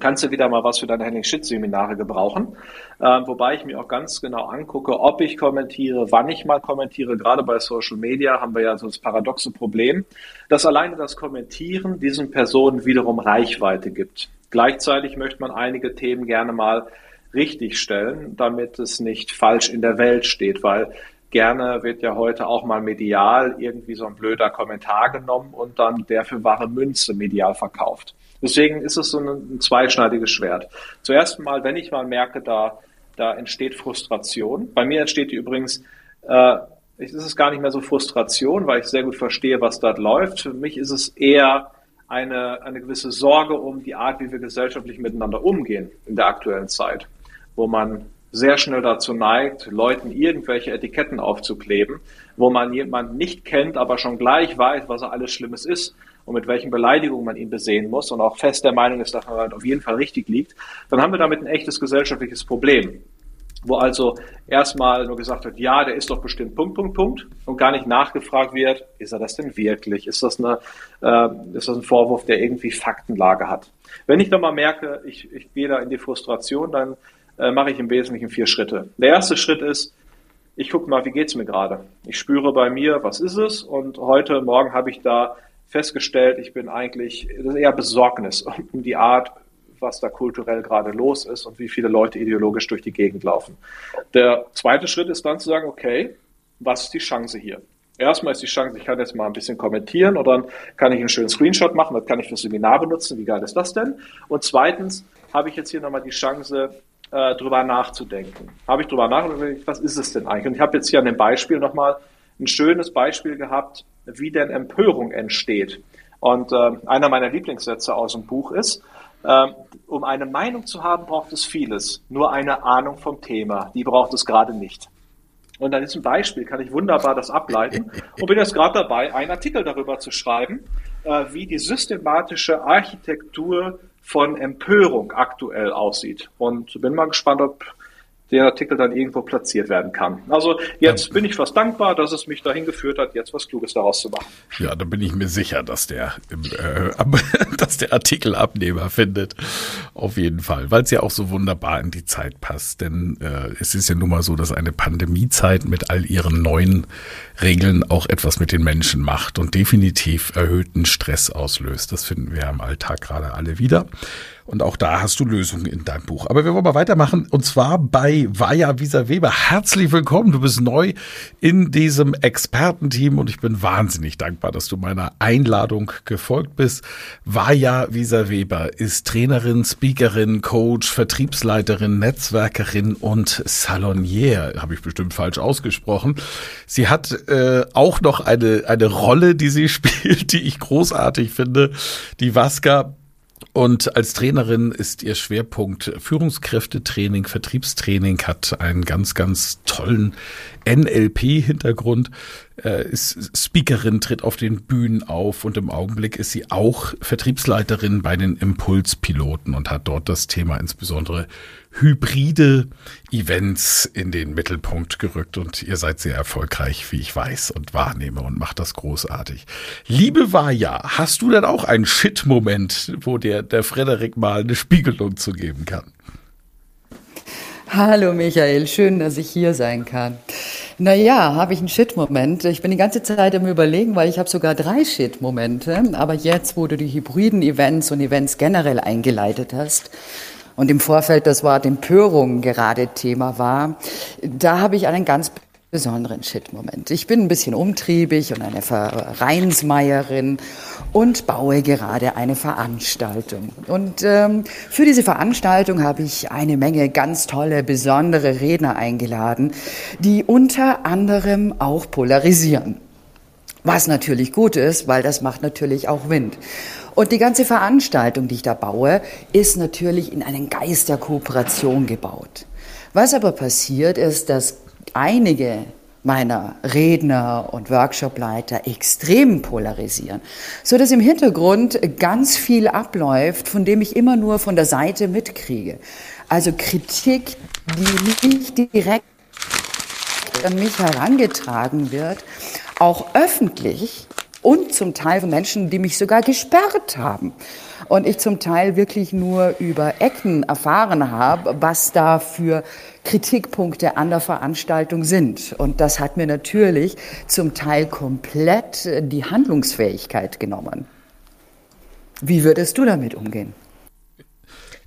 kannst du wieder mal was für deine Henning-Schitt-Seminare gebrauchen. Ähm, wobei ich mir auch ganz genau angucke, ob ich kommentiere, wann ich mal kommentiere. Gerade bei Social Media haben wir ja so das paradoxe Problem, dass alleine das Kommentieren diesen Personen wiederum Reichweite gibt. Gleichzeitig möchte man einige Themen gerne mal richtig stellen, damit es nicht falsch in der Welt steht, weil gerne wird ja heute auch mal medial irgendwie so ein blöder Kommentar genommen und dann der für wahre Münze medial verkauft. Deswegen ist es so ein, ein zweischneidiges Schwert. Zuerst mal, wenn ich mal merke, da, da entsteht Frustration. Bei mir entsteht die übrigens, äh, ist es gar nicht mehr so Frustration, weil ich sehr gut verstehe, was dort läuft. Für mich ist es eher eine, eine gewisse Sorge um die Art, wie wir gesellschaftlich miteinander umgehen in der aktuellen Zeit, wo man sehr schnell dazu neigt, Leuten irgendwelche Etiketten aufzukleben, wo man jemanden nicht kennt, aber schon gleich weiß, was er alles Schlimmes ist und mit welchen Beleidigungen man ihn besehen muss und auch fest der Meinung ist, dass man halt auf jeden Fall richtig liegt, dann haben wir damit ein echtes gesellschaftliches Problem. Wo also erstmal nur gesagt wird, ja, der ist doch bestimmt Punkt, Punkt, Punkt und gar nicht nachgefragt wird, ist er das denn wirklich? Ist das, eine, äh, ist das ein Vorwurf, der irgendwie Faktenlage hat? Wenn ich dann mal merke, ich, ich gehe da in die Frustration, dann äh, mache ich im Wesentlichen vier Schritte. Der erste Schritt ist, ich gucke mal, wie geht's mir gerade? Ich spüre bei mir, was ist es? Und heute Morgen habe ich da festgestellt, ich bin eigentlich, das ist eher Besorgnis um die Art, was da kulturell gerade los ist und wie viele Leute ideologisch durch die Gegend laufen. Der zweite Schritt ist dann zu sagen, okay, was ist die Chance hier? Erstmal ist die Chance, ich kann jetzt mal ein bisschen kommentieren oder dann kann ich einen schönen Screenshot machen, das kann ich fürs Seminar benutzen, wie geil ist das denn? Und zweitens habe ich jetzt hier nochmal die Chance, äh, drüber nachzudenken. Habe ich drüber nachgedacht, was ist es denn eigentlich? Und ich habe jetzt hier an dem Beispiel nochmal ein schönes Beispiel gehabt, wie denn Empörung entsteht. Und äh, einer meiner Lieblingssätze aus dem Buch ist, äh, um eine Meinung zu haben, braucht es vieles. Nur eine Ahnung vom Thema, die braucht es gerade nicht. Und an diesem Beispiel kann ich wunderbar das ableiten und bin jetzt gerade dabei, einen Artikel darüber zu schreiben, äh, wie die systematische Architektur von Empörung aktuell aussieht. Und bin mal gespannt, ob der Artikel dann irgendwo platziert werden kann. Also jetzt ja. bin ich fast dankbar, dass es mich dahin geführt hat, jetzt was Kluges daraus zu machen. Ja, da bin ich mir sicher, dass der, äh, dass der Artikel Abnehmer findet. Auf jeden Fall, weil es ja auch so wunderbar in die Zeit passt. Denn äh, es ist ja nun mal so, dass eine Pandemiezeit mit all ihren neuen Regeln auch etwas mit den Menschen macht und definitiv erhöhten Stress auslöst. Das finden wir im Alltag gerade alle wieder. Und auch da hast du Lösungen in deinem Buch. Aber wir wollen mal weitermachen. Und zwar bei Vaja Wieser Weber. Herzlich willkommen. Du bist neu in diesem Expertenteam und ich bin wahnsinnig dankbar, dass du meiner Einladung gefolgt bist. Vaja Wieser Weber ist Trainerin, Speakerin, Coach, Vertriebsleiterin, Netzwerkerin und Salonier. Habe ich bestimmt falsch ausgesprochen. Sie hat äh, auch noch eine, eine Rolle, die sie spielt, die ich großartig finde. Die Vasca und als Trainerin ist ihr Schwerpunkt Führungskräftetraining, Vertriebstraining, hat einen ganz, ganz tollen NLP-Hintergrund, äh, ist Speakerin, tritt auf den Bühnen auf und im Augenblick ist sie auch Vertriebsleiterin bei den Impulspiloten und hat dort das Thema insbesondere hybride Events in den Mittelpunkt gerückt und ihr seid sehr erfolgreich, wie ich weiß und wahrnehme und macht das großartig. Liebe Vaja, hast du denn auch einen Shit-Moment, wo der, der Frederik mal eine Spiegelung zu geben kann? Hallo Michael, schön, dass ich hier sein kann. Naja, habe ich einen Shit-Moment. Ich bin die ganze Zeit im Überlegen, weil ich habe sogar drei Shit-Momente. Aber jetzt, wo du die hybriden Events und Events generell eingeleitet hast, und im Vorfeld das Wort Empörung gerade Thema war, da habe ich einen ganz besonderen Shit-Moment. Ich bin ein bisschen umtriebig und eine Vereinsmeierin und baue gerade eine Veranstaltung. Und ähm, für diese Veranstaltung habe ich eine Menge ganz tolle, besondere Redner eingeladen, die unter anderem auch polarisieren. Was natürlich gut ist, weil das macht natürlich auch Wind. Und die ganze Veranstaltung, die ich da baue, ist natürlich in einen Geist der Kooperation gebaut. Was aber passiert ist, dass einige meiner Redner und Workshopleiter extrem polarisieren, so dass im Hintergrund ganz viel abläuft, von dem ich immer nur von der Seite mitkriege. Also Kritik, die nicht direkt an mich herangetragen wird, auch öffentlich und zum Teil von Menschen, die mich sogar gesperrt haben. Und ich zum Teil wirklich nur über Ecken erfahren habe, was da für Kritikpunkte an der Veranstaltung sind. Und das hat mir natürlich zum Teil komplett die Handlungsfähigkeit genommen. Wie würdest du damit umgehen?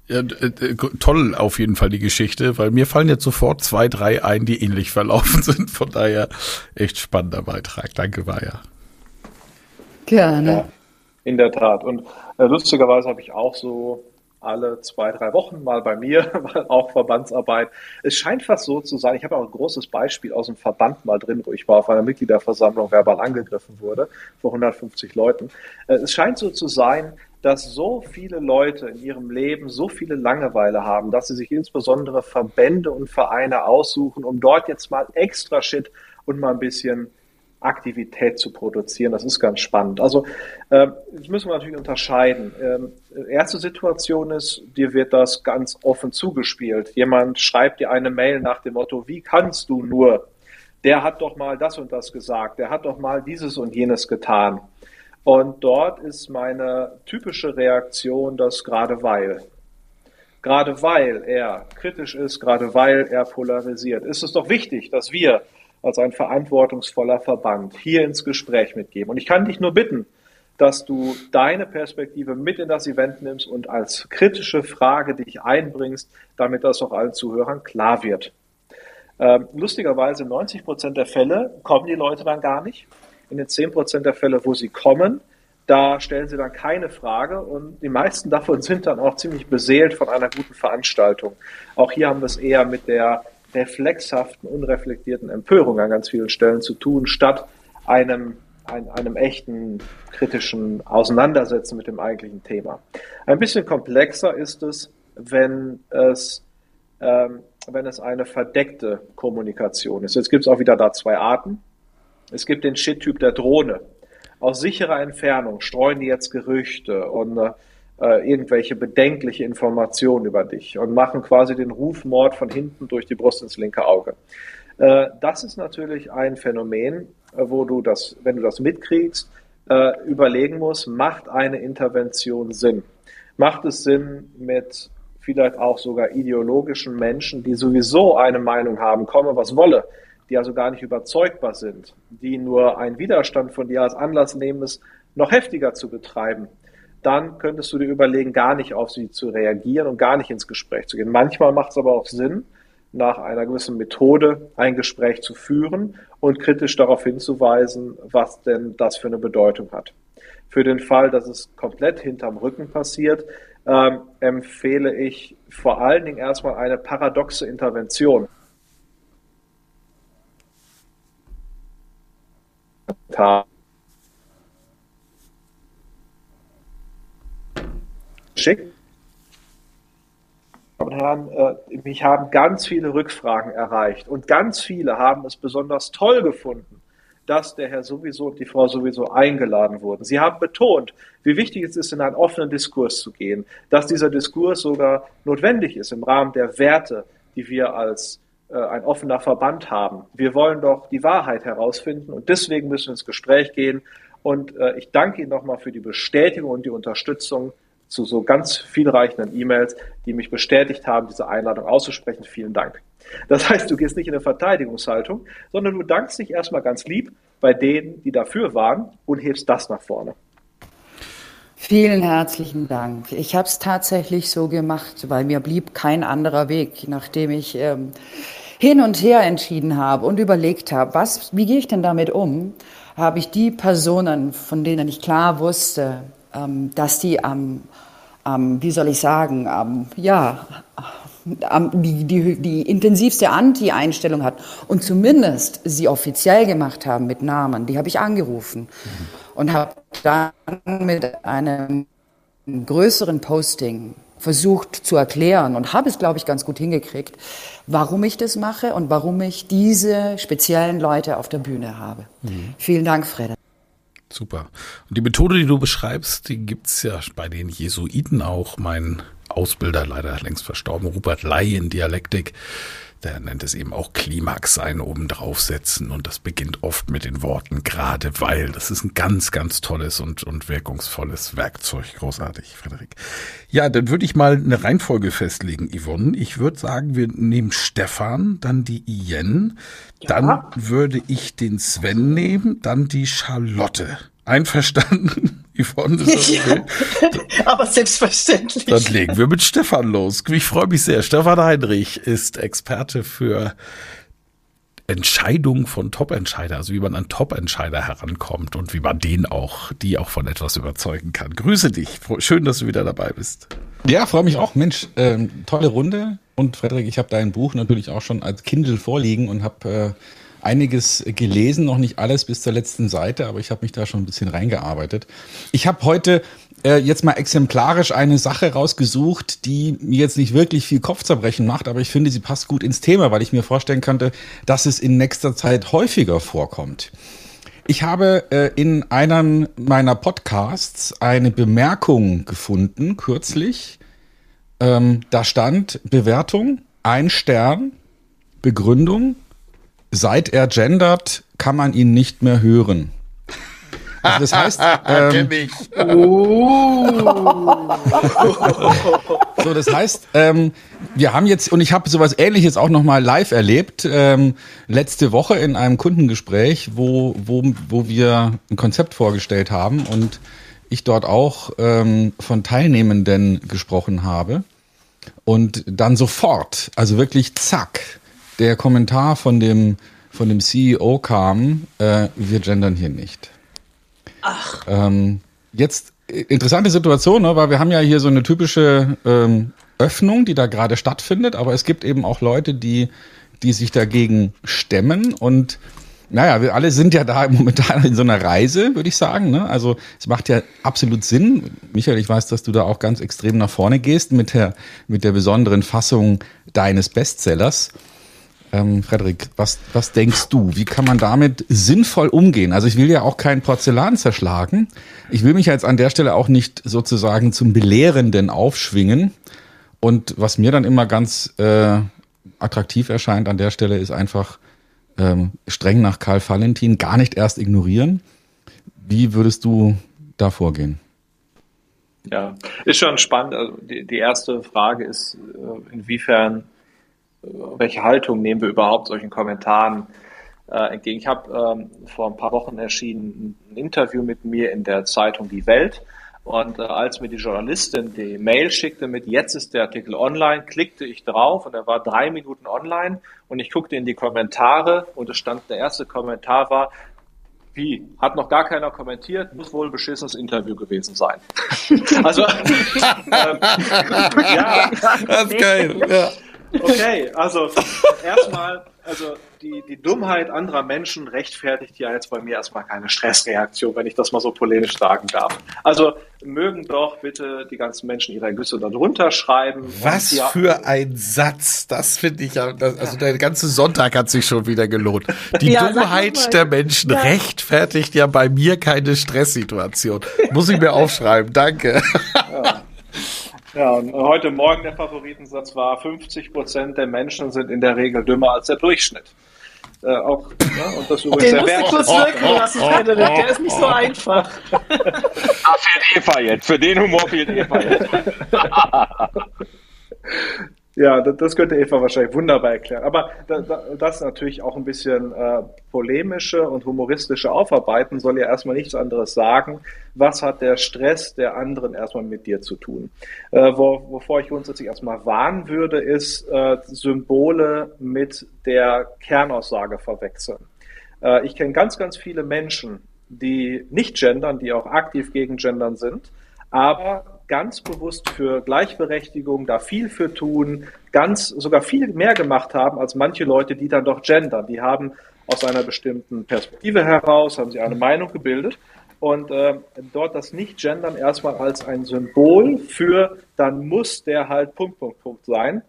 Ja, äh, toll auf jeden Fall die Geschichte, weil mir fallen jetzt sofort zwei, drei ein, die ähnlich verlaufen sind. Von daher echt spannender Beitrag. Danke, Vaja. Gerne. Ja, in der Tat. Und äh, lustigerweise habe ich auch so alle zwei, drei Wochen mal bei mir, auch Verbandsarbeit. Es scheint fast so zu sein, ich habe auch ein großes Beispiel aus dem Verband mal drin, wo ich war auf einer Mitgliederversammlung verbal angegriffen wurde, vor 150 Leuten. Äh, es scheint so zu sein, dass so viele Leute in ihrem Leben so viele Langeweile haben, dass sie sich insbesondere Verbände und Vereine aussuchen, um dort jetzt mal extra Shit und mal ein bisschen Aktivität zu produzieren. Das ist ganz spannend. Also äh, das müssen wir natürlich unterscheiden. Ähm, erste Situation ist, dir wird das ganz offen zugespielt. Jemand schreibt dir eine Mail nach dem Motto, wie kannst du nur? Der hat doch mal das und das gesagt, der hat doch mal dieses und jenes getan. Und dort ist meine typische Reaktion, dass gerade weil, gerade weil er kritisch ist, gerade weil er polarisiert, ist es doch wichtig, dass wir als ein verantwortungsvoller Verband hier ins Gespräch mitgeben. Und ich kann dich nur bitten, dass du deine Perspektive mit in das Event nimmst und als kritische Frage dich einbringst, damit das auch allen Zuhörern klar wird. Ähm, lustigerweise in 90 Prozent der Fälle kommen die Leute dann gar nicht. In den 10 Prozent der Fälle, wo sie kommen, da stellen sie dann keine Frage und die meisten davon sind dann auch ziemlich beseelt von einer guten Veranstaltung. Auch hier haben wir es eher mit der reflexhaften, unreflektierten Empörung an ganz vielen Stellen zu tun, statt einem, ein, einem echten kritischen Auseinandersetzen mit dem eigentlichen Thema. Ein bisschen komplexer ist es, wenn es, ähm, wenn es eine verdeckte Kommunikation ist. Jetzt gibt es auch wieder da zwei Arten. Es gibt den Shit-Typ der Drohne. Aus sicherer Entfernung streuen die jetzt Gerüchte und äh, äh, irgendwelche bedenkliche Informationen über dich und machen quasi den Rufmord von hinten durch die Brust ins linke Auge. Äh, das ist natürlich ein Phänomen, äh, wo du das, wenn du das mitkriegst, äh, überlegen musst, macht eine Intervention Sinn? Macht es Sinn mit vielleicht auch sogar ideologischen Menschen, die sowieso eine Meinung haben, komme was wolle, die also gar nicht überzeugbar sind, die nur einen Widerstand von dir als Anlass nehmen, es noch heftiger zu betreiben dann könntest du dir überlegen, gar nicht auf sie zu reagieren und gar nicht ins Gespräch zu gehen. Manchmal macht es aber auch Sinn, nach einer gewissen Methode ein Gespräch zu führen und kritisch darauf hinzuweisen, was denn das für eine Bedeutung hat. Für den Fall, dass es komplett hinterm Rücken passiert, ähm, empfehle ich vor allen Dingen erstmal eine paradoxe Intervention. Geschickt. Und Herren, äh, mich haben ganz viele Rückfragen erreicht und ganz viele haben es besonders toll gefunden, dass der Herr sowieso und die Frau sowieso eingeladen wurden. Sie haben betont, wie wichtig es ist, in einen offenen Diskurs zu gehen, dass dieser Diskurs sogar notwendig ist im Rahmen der Werte, die wir als äh, ein offener Verband haben. Wir wollen doch die Wahrheit herausfinden und deswegen müssen wir ins Gespräch gehen. Und äh, ich danke Ihnen nochmal für die Bestätigung und die Unterstützung zu so ganz vielreichenden E-Mails, die mich bestätigt haben, diese Einladung auszusprechen. Vielen Dank. Das heißt, du gehst nicht in eine Verteidigungshaltung, sondern du dankst dich erstmal ganz lieb bei denen, die dafür waren und hebst das nach vorne. Vielen herzlichen Dank. Ich habe es tatsächlich so gemacht, weil mir blieb kein anderer Weg, nachdem ich ähm, hin und her entschieden habe und überlegt habe, was, wie gehe ich denn damit um, habe ich die Personen, von denen ich klar wusste, dass die am, am, wie soll ich sagen, am, ja, am, die, die, die intensivste Anti-Einstellung hat und zumindest sie offiziell gemacht haben mit Namen, die habe ich angerufen mhm. und habe dann mit einem größeren Posting versucht zu erklären und habe es, glaube ich, ganz gut hingekriegt, warum ich das mache und warum ich diese speziellen Leute auf der Bühne habe. Mhm. Vielen Dank, Frederik. Super. Und die Methode, die du beschreibst, die gibt's ja bei den Jesuiten auch. Mein Ausbilder, leider längst verstorben, Rupert Ley in Dialektik, der nennt es eben auch Klimax sein oben draufsetzen und das beginnt oft mit den Worten gerade weil. Das ist ein ganz, ganz tolles und, und wirkungsvolles Werkzeug. Großartig, Frederik. Ja, dann würde ich mal eine Reihenfolge festlegen, Yvonne. Ich würde sagen, wir nehmen Stefan, dann die Ien, ja. dann würde ich den Sven nehmen, dann die Charlotte. Einverstanden? Yvonne, ist das okay? ja, aber selbstverständlich. Dann legen wir mit Stefan los. Ich freue mich sehr. Stefan Heinrich ist Experte für Entscheidungen von Top-Entscheider, also wie man an Top-Entscheider herankommt und wie man den auch, die auch von etwas überzeugen kann. Grüße dich. Schön, dass du wieder dabei bist. Ja, freue mich auch. Mensch, ähm, tolle Runde. Und Frederik, ich habe dein Buch natürlich auch schon als Kindle vorliegen und habe äh, einiges gelesen, noch nicht alles bis zur letzten Seite, aber ich habe mich da schon ein bisschen reingearbeitet. Ich habe heute äh, jetzt mal exemplarisch eine Sache rausgesucht, die mir jetzt nicht wirklich viel Kopfzerbrechen macht, aber ich finde, sie passt gut ins Thema, weil ich mir vorstellen könnte, dass es in nächster Zeit häufiger vorkommt. Ich habe äh, in einem meiner Podcasts eine Bemerkung gefunden, kürzlich. Ähm, da stand Bewertung, ein Stern, Begründung, seit er gendert, kann man ihn nicht mehr hören. Also das heißt, ähm, oh. so das heißt, ähm, wir haben jetzt und ich habe sowas Ähnliches auch noch mal live erlebt ähm, letzte Woche in einem Kundengespräch, wo wo wo wir ein Konzept vorgestellt haben und ich dort auch ähm, von Teilnehmenden gesprochen habe und dann sofort, also wirklich zack, der Kommentar von dem, von dem CEO kam, äh, wir gendern hier nicht. Ach. Ähm, jetzt äh, interessante Situation, ne, weil wir haben ja hier so eine typische ähm, Öffnung, die da gerade stattfindet, aber es gibt eben auch Leute, die, die sich dagegen stemmen und naja, wir alle sind ja da momentan in so einer Reise, würde ich sagen. Ne? Also es macht ja absolut Sinn. Michael, ich weiß, dass du da auch ganz extrem nach vorne gehst mit der, mit der besonderen Fassung deines Bestsellers. Ähm, Frederik, was, was denkst du? Wie kann man damit sinnvoll umgehen? Also ich will ja auch kein Porzellan zerschlagen. Ich will mich jetzt an der Stelle auch nicht sozusagen zum Belehrenden aufschwingen. Und was mir dann immer ganz äh, attraktiv erscheint an der Stelle, ist einfach ähm, streng nach Karl Valentin gar nicht erst ignorieren. Wie würdest du da vorgehen? Ja, ist schon spannend. Also die, die erste Frage ist, äh, inwiefern welche Haltung nehmen wir überhaupt solchen Kommentaren äh, entgegen. Ich habe ähm, vor ein paar Wochen erschienen ein Interview mit mir in der Zeitung Die Welt. Und äh, als mir die Journalistin die Mail schickte mit jetzt ist der Artikel online, klickte ich drauf und er war drei Minuten online und ich guckte in die Kommentare und es stand, der erste Kommentar war, wie? Hat noch gar keiner kommentiert, muss wohl ein beschissenes Interview gewesen sein. also, ähm, ja. Das ist geil, ja. Okay, also erstmal, also die, die Dummheit anderer Menschen rechtfertigt ja jetzt bei mir erstmal keine Stressreaktion, wenn ich das mal so polemisch sagen darf. Also mögen doch bitte die ganzen Menschen ihre Güsse darunter schreiben. Was ja, für ein Satz, das finde ich ja, das, also der ganze Sonntag hat sich schon wieder gelohnt. Die ja, Dummheit der Menschen ja. rechtfertigt ja bei mir keine Stresssituation. Muss ich mir aufschreiben, danke. Ja. Ja, und heute Morgen der Favoritensatz war, 50 Prozent der Menschen sind in der Regel dümmer als der Durchschnitt. Äh, auch, ja, und das übrigens Den musst du kurz wirken lassen, Frederik, der ist nicht so einfach. Ah, fehlt Eva jetzt, für den Humor fehlt Eva jetzt. Ja, das könnte Eva wahrscheinlich wunderbar erklären. Aber das natürlich auch ein bisschen äh, polemische und humoristische Aufarbeiten soll ja erstmal nichts anderes sagen. Was hat der Stress der anderen erstmal mit dir zu tun? Äh, wo, wovor ich grundsätzlich erstmal warnen würde, ist äh, Symbole mit der Kernaussage verwechseln. Ich kenne ganz, ganz viele Menschen, die nicht gendern, die auch aktiv gegen gendern sind, aber ganz bewusst für Gleichberechtigung da viel für tun, ganz sogar viel mehr gemacht haben als manche Leute, die dann doch gendern. Die haben aus einer bestimmten Perspektive heraus, haben sie eine Meinung gebildet und äh, dort das Nicht-Gendern erstmal als ein Symbol für, dann muss der halt Punkt, Punkt, Punkt sein.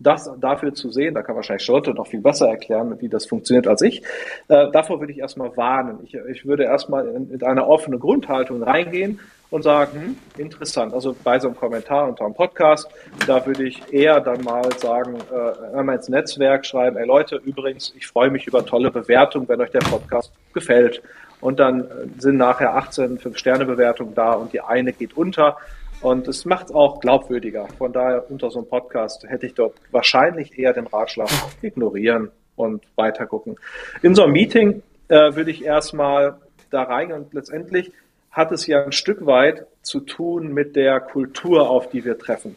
Das dafür zu sehen, da kann wahrscheinlich Charlotte noch viel besser erklären, wie das funktioniert als ich. Äh, davor würde ich erstmal warnen. Ich, ich würde erstmal mit einer offenen Grundhaltung reingehen und sagen, hm, interessant. Also bei so einem Kommentar unter einem Podcast, da würde ich eher dann mal sagen, äh, einmal ins Netzwerk schreiben, ey Leute, übrigens, ich freue mich über tolle Bewertungen, wenn euch der Podcast gefällt. Und dann sind nachher 18 Fünf-Sterne-Bewertungen da und die eine geht unter. Und es macht auch glaubwürdiger. Von daher unter so einem Podcast hätte ich dort wahrscheinlich eher den Ratschlag ignorieren und weiter gucken. In so einem Meeting äh, würde ich erstmal da rein und letztendlich hat es ja ein Stück weit zu tun mit der Kultur, auf die wir treffen.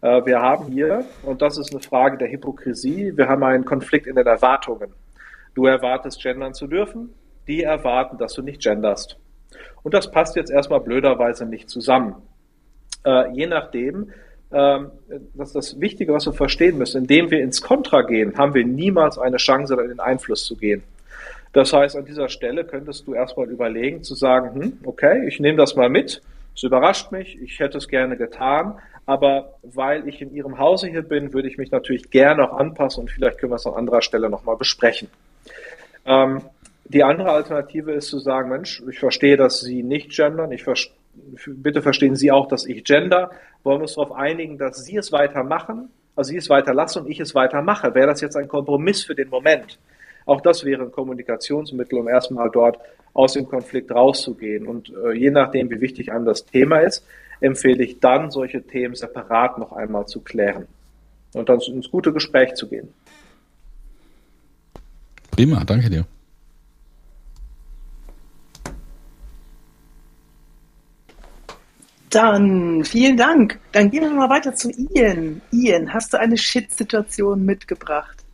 Äh, wir haben hier, und das ist eine Frage der Hypokrisie, wir haben einen Konflikt in den Erwartungen. Du erwartest, gendern zu dürfen, die erwarten, dass du nicht genderst. Und das passt jetzt erstmal blöderweise nicht zusammen. Äh, je nachdem, ähm, das ist das Wichtige, was wir verstehen müssen. Indem wir ins Kontra gehen, haben wir niemals eine Chance, in den Einfluss zu gehen. Das heißt, an dieser Stelle könntest du erstmal überlegen, zu sagen, hm, okay, ich nehme das mal mit. Es überrascht mich, ich hätte es gerne getan, aber weil ich in Ihrem Hause hier bin, würde ich mich natürlich gerne auch anpassen und vielleicht können wir es an anderer Stelle nochmal besprechen. Ähm, die andere Alternative ist zu sagen, Mensch, ich verstehe, dass Sie nicht gendern, ich ver bitte verstehen Sie auch, dass ich gender. Wollen wir uns darauf einigen, dass Sie es weitermachen, also Sie es weiterlassen und ich es weitermache? Wäre das jetzt ein Kompromiss für den Moment? Auch das wäre ein Kommunikationsmittel, um erstmal dort aus dem Konflikt rauszugehen. Und äh, je nachdem, wie wichtig einem das Thema ist, empfehle ich dann, solche Themen separat noch einmal zu klären und dann ins gute Gespräch zu gehen. Prima, danke dir. Dann vielen Dank. Dann gehen wir mal weiter zu Ian. Ian, hast du eine Shit-Situation mitgebracht?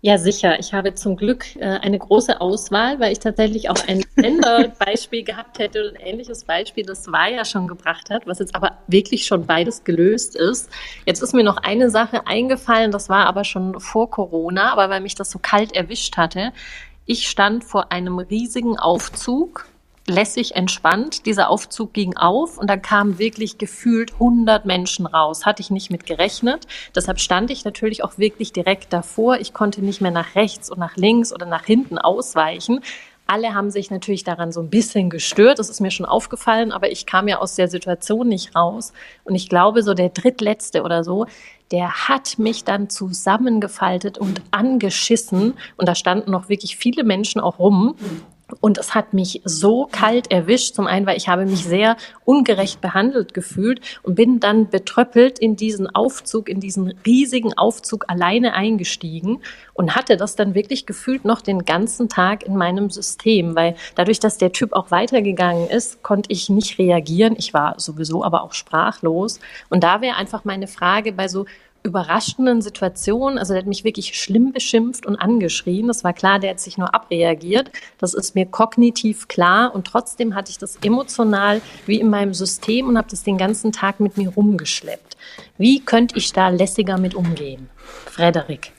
Ja, sicher. Ich habe zum Glück äh, eine große Auswahl, weil ich tatsächlich auch ein Länderbeispiel gehabt hätte und ein ähnliches Beispiel, das Vaya schon gebracht hat, was jetzt aber wirklich schon beides gelöst ist. Jetzt ist mir noch eine Sache eingefallen, das war aber schon vor Corona, aber weil mich das so kalt erwischt hatte. Ich stand vor einem riesigen Aufzug lässig entspannt. Dieser Aufzug ging auf und dann kamen wirklich gefühlt 100 Menschen raus. Hatte ich nicht mit gerechnet. Deshalb stand ich natürlich auch wirklich direkt davor. Ich konnte nicht mehr nach rechts und nach links oder nach hinten ausweichen. Alle haben sich natürlich daran so ein bisschen gestört. Das ist mir schon aufgefallen, aber ich kam ja aus der Situation nicht raus. Und ich glaube, so der drittletzte oder so, der hat mich dann zusammengefaltet und angeschissen. Und da standen noch wirklich viele Menschen auch rum. Und es hat mich so kalt erwischt. Zum einen, weil ich habe mich sehr ungerecht behandelt gefühlt und bin dann betröppelt in diesen Aufzug, in diesen riesigen Aufzug alleine eingestiegen und hatte das dann wirklich gefühlt noch den ganzen Tag in meinem System, weil dadurch, dass der Typ auch weitergegangen ist, konnte ich nicht reagieren. Ich war sowieso aber auch sprachlos. Und da wäre einfach meine Frage bei so überraschenden Situation. Also der hat mich wirklich schlimm beschimpft und angeschrien. Das war klar, der hat sich nur abreagiert. Das ist mir kognitiv klar. Und trotzdem hatte ich das emotional wie in meinem System und habe das den ganzen Tag mit mir rumgeschleppt. Wie könnte ich da lässiger mit umgehen? Frederik.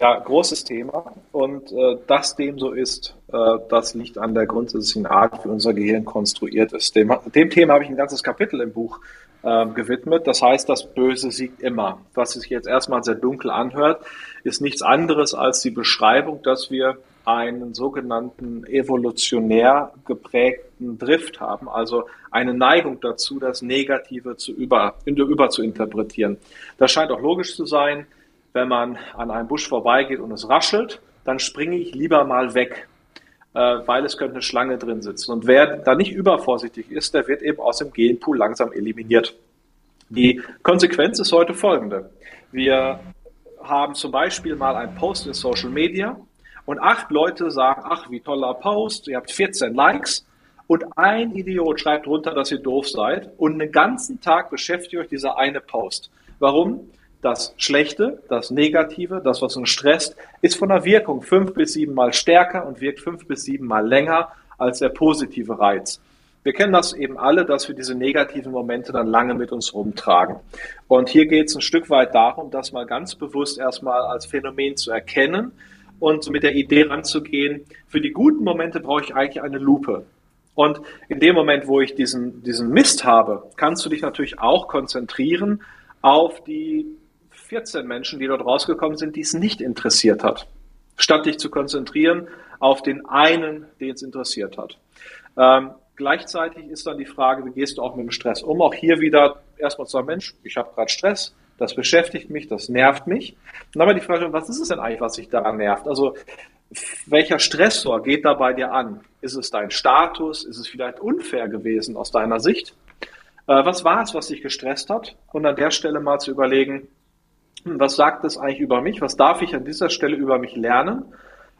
Ja, großes Thema. Und äh, dass dem so ist, äh, das liegt an der grundsätzlichen Art, wie unser Gehirn konstruiert ist. Dem, dem Thema habe ich ein ganzes Kapitel im Buch äh, gewidmet. Das heißt, das Böse siegt immer. Was sich jetzt erstmal sehr dunkel anhört, ist nichts anderes als die Beschreibung, dass wir einen sogenannten evolutionär geprägten Drift haben, also eine Neigung dazu, das Negative zu über, über zu interpretieren. Das scheint auch logisch zu sein. Wenn man an einem Busch vorbeigeht und es raschelt, dann springe ich lieber mal weg weil es könnte eine Schlange drin sitzen. Und wer da nicht übervorsichtig ist, der wird eben aus dem Genpool langsam eliminiert. Die Konsequenz ist heute folgende. Wir haben zum Beispiel mal einen Post in Social Media und acht Leute sagen, ach, wie toller Post, ihr habt 14 Likes und ein Idiot schreibt runter, dass ihr doof seid und einen ganzen Tag beschäftigt euch dieser eine Post. Warum? Das Schlechte, das Negative, das, was uns stresst, ist von der Wirkung fünf bis sieben Mal stärker und wirkt fünf bis sieben Mal länger als der positive Reiz. Wir kennen das eben alle, dass wir diese negativen Momente dann lange mit uns rumtragen. Und hier geht es ein Stück weit darum, das mal ganz bewusst erstmal als Phänomen zu erkennen und mit der Idee ranzugehen, für die guten Momente brauche ich eigentlich eine Lupe. Und in dem Moment, wo ich diesen, diesen Mist habe, kannst du dich natürlich auch konzentrieren auf die 14 Menschen, die dort rausgekommen sind, die es nicht interessiert hat, statt dich zu konzentrieren auf den einen, den es interessiert hat. Ähm, gleichzeitig ist dann die Frage, wie gehst du auch mit dem Stress um? Auch hier wieder erstmal zu sagen, Mensch, ich habe gerade Stress, das beschäftigt mich, das nervt mich. Und dann aber die Frage, was ist es denn eigentlich, was sich daran nervt? Also welcher Stressor geht da bei dir an? Ist es dein Status? Ist es vielleicht unfair gewesen aus deiner Sicht? Äh, was war es, was dich gestresst hat? Und an der Stelle mal zu überlegen, was sagt es eigentlich über mich? Was darf ich an dieser Stelle über mich lernen?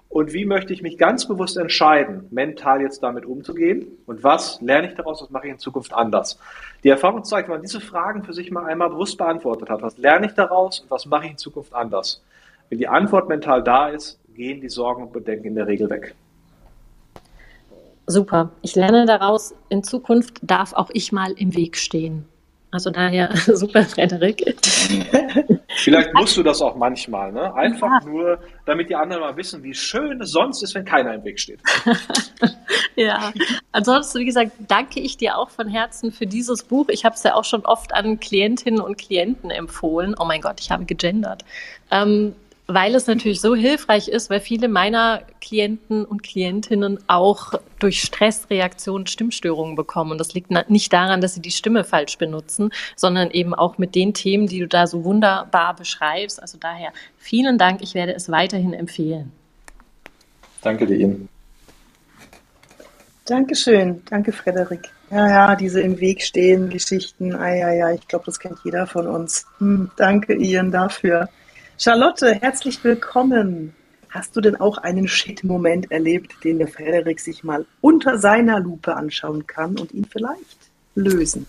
Und wie möchte ich mich ganz bewusst entscheiden, mental jetzt damit umzugehen? Und was lerne ich daraus? Was mache ich in Zukunft anders? Die Erfahrung zeigt, wenn man diese Fragen für sich mal einmal bewusst beantwortet hat, was lerne ich daraus und was mache ich in Zukunft anders? Wenn die Antwort mental da ist, gehen die Sorgen und Bedenken in der Regel weg. Super. Ich lerne daraus, in Zukunft darf auch ich mal im Weg stehen. Also daher super, Frederik. Vielleicht musst du das auch manchmal, ne? Einfach ja. nur, damit die anderen mal wissen, wie schön es sonst ist, wenn keiner im Weg steht. ja, ansonsten, wie gesagt, danke ich dir auch von Herzen für dieses Buch. Ich habe es ja auch schon oft an Klientinnen und Klienten empfohlen. Oh mein Gott, ich habe gegendert. Ähm, weil es natürlich so hilfreich ist, weil viele meiner Klienten und Klientinnen auch durch Stressreaktionen Stimmstörungen bekommen. Und das liegt nicht daran, dass sie die Stimme falsch benutzen, sondern eben auch mit den Themen, die du da so wunderbar beschreibst. Also daher vielen Dank. Ich werde es weiterhin empfehlen. Danke dir, Ihnen. Dankeschön. Danke, Frederik. Ja, ja, diese im Weg stehen Geschichten. Ah, ja, ja, ich glaube, das kennt jeder von uns. Hm, danke, Ian, dafür. Charlotte, herzlich willkommen. Hast du denn auch einen Shit-Moment erlebt, den der Frederik sich mal unter seiner Lupe anschauen kann und ihn vielleicht lösen?